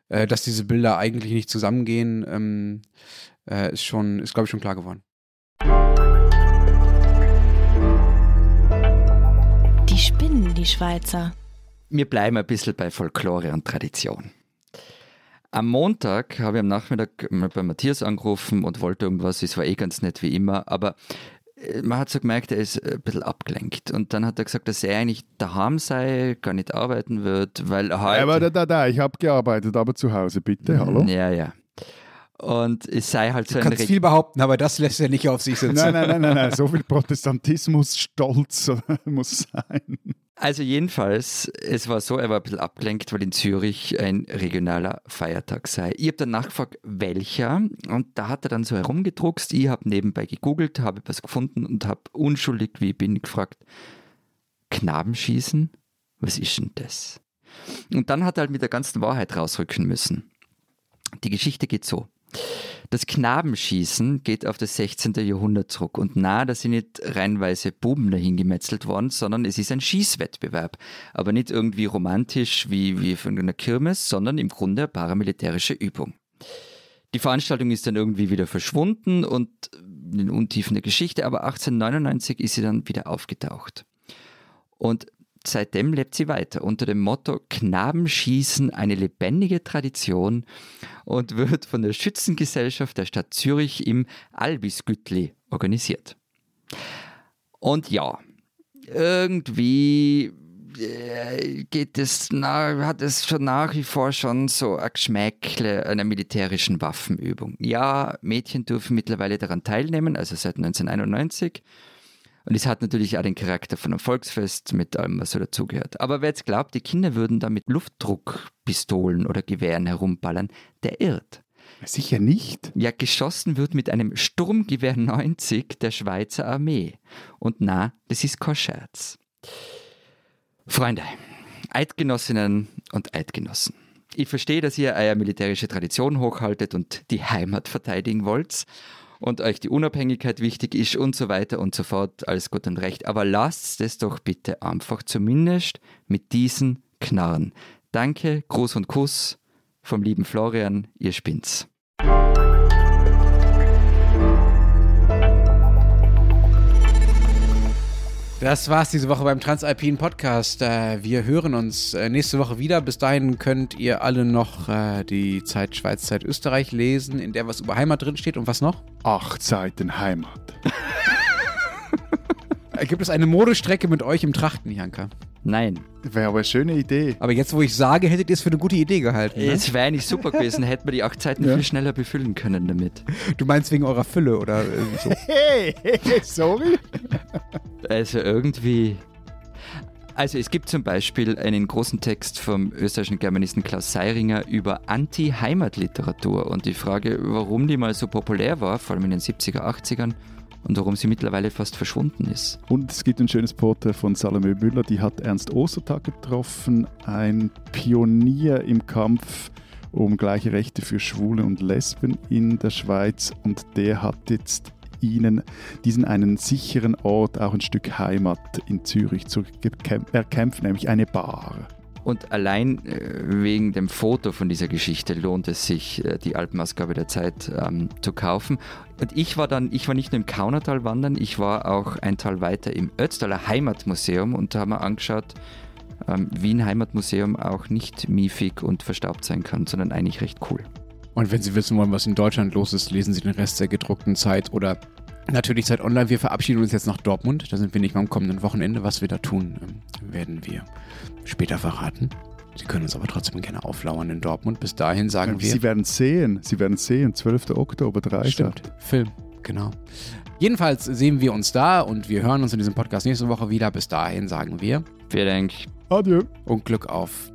äh, dass diese Bilder eigentlich nicht zusammengehen, ähm, äh, ist schon, ist glaube ich schon klar geworden. Spinnen die Schweizer? Wir bleiben ein bisschen bei Folklore und Tradition. Am Montag habe ich am Nachmittag mal bei Matthias angerufen und wollte irgendwas. Es war eh ganz nett wie immer, aber äh, man hat so gemerkt, er ist ein bisschen abgelenkt. Und dann hat er gesagt, dass er eigentlich daheim sei, gar nicht arbeiten wird, weil er heute. Aber da, da, da, ich habe gearbeitet, aber zu Hause, bitte, hallo? Ja, ja. Und es sei halt so du ein. kannst Re viel behaupten, aber das lässt er nicht auf sich sitzen. Nein, nein, nein, nein, nein. so viel Protestantismus, Stolz (laughs) muss sein. Also jedenfalls, es war so, er war ein bisschen abgelenkt, weil in Zürich ein regionaler Feiertag sei. Ich habe dann nachgefragt, welcher, und da hat er dann so herumgedruckst. Ich habe nebenbei gegoogelt, habe was gefunden und habe unschuldig, wie ich bin, gefragt, Knabenschießen? Was ist denn das? Und dann hat er halt mit der ganzen Wahrheit rausrücken müssen. Die Geschichte geht so. Das Knabenschießen geht auf das 16. Jahrhundert zurück. Und na, da sind nicht reinweise Buben dahin gemetzelt worden, sondern es ist ein Schießwettbewerb. Aber nicht irgendwie romantisch wie, wie von einer Kirmes, sondern im Grunde eine paramilitärische Übung. Die Veranstaltung ist dann irgendwie wieder verschwunden und in den Untiefen der Geschichte, aber 1899 ist sie dann wieder aufgetaucht. Und seitdem lebt sie weiter unter dem Motto Knabenschießen eine lebendige Tradition und wird von der Schützengesellschaft der Stadt Zürich im Albisgütli organisiert. Und ja, irgendwie äh, geht es hat es schon nach wie vor schon so ein Geschmäckle einer militärischen Waffenübung. Ja, Mädchen dürfen mittlerweile daran teilnehmen, also seit 1991. Und es hat natürlich auch den Charakter von einem Volksfest mit allem, was so dazugehört. Aber wer jetzt glaubt, die Kinder würden da mit Luftdruckpistolen oder Gewehren herumballern, der irrt. Sicher nicht. Ja, geschossen wird mit einem Sturmgewehr 90 der Schweizer Armee. Und na, das ist kein Scherz. Freunde, Eidgenossinnen und Eidgenossen. Ich verstehe, dass ihr eure militärische Tradition hochhaltet und die Heimat verteidigen wollt und euch die Unabhängigkeit wichtig ist und so weiter und so fort. Alles gut und recht. Aber lasst es doch bitte einfach zumindest mit diesen knarren. Danke, Gruß und Kuss vom lieben Florian, ihr spinnt's. Das war's diese Woche beim Transalpinen Podcast. Äh, wir hören uns äh, nächste Woche wieder. Bis dahin könnt ihr alle noch äh, die Zeit Schweiz, Zeit Österreich lesen, in der was über Heimat drin steht und was noch? Acht Seiten Heimat. Gibt es eine Modestrecke mit euch im Trachten, Janka? Nein. Wäre aber eine schöne Idee. Aber jetzt, wo ich sage, hättet ihr es für eine gute Idee gehalten. Ne? Es wäre eigentlich super gewesen, hätten wir die acht Zeiten Ja. viel schneller befüllen können damit. Du meinst wegen eurer Fülle oder äh, so? (laughs) Hey, sorry. Also irgendwie. Also es gibt zum Beispiel einen großen Text vom österreichischen Germanisten Klaus Seiringer über Anti-Heimatliteratur und die Frage, warum die mal so populär war, vor allem in den 70er, 80ern und warum sie mittlerweile fast verschwunden ist. Und es gibt ein schönes Porträt von Salome Müller, die hat Ernst Ostertag getroffen, ein Pionier im Kampf um gleiche Rechte für Schwule und Lesben in der Schweiz und der hat jetzt ihnen diesen einen sicheren Ort, auch ein Stück Heimat in Zürich zu erkämpfen, nämlich eine Bar. Und allein äh, wegen dem Foto von dieser Geschichte lohnt es sich, äh, die Alpenausgabe der Zeit ähm, zu kaufen. Und ich war dann, ich war nicht nur im Kaunertal wandern, ich war auch ein Tal weiter im Ötztaler Heimatmuseum und da haben wir angeschaut, ähm, wie ein Heimatmuseum auch nicht miefig und verstaubt sein kann, sondern eigentlich recht cool. Und wenn Sie wissen wollen, was in Deutschland los ist, lesen Sie den Rest der gedruckten Zeit oder natürlich Zeit online. Wir verabschieden uns jetzt nach Dortmund. Da sind wir nicht mehr am kommenden Wochenende. Was wir da tun, ähm, werden wir später verraten. Sie können uns aber trotzdem gerne auflauern in Dortmund. Bis dahin sagen wir. Sie werden sehen, Sie werden sehen, 12. Oktober, 30. Stimmt, Film, genau. Jedenfalls sehen wir uns da und wir hören uns in diesem Podcast nächste Woche wieder. Bis dahin sagen wir Vielen Dank. Adieu. und Glück auf.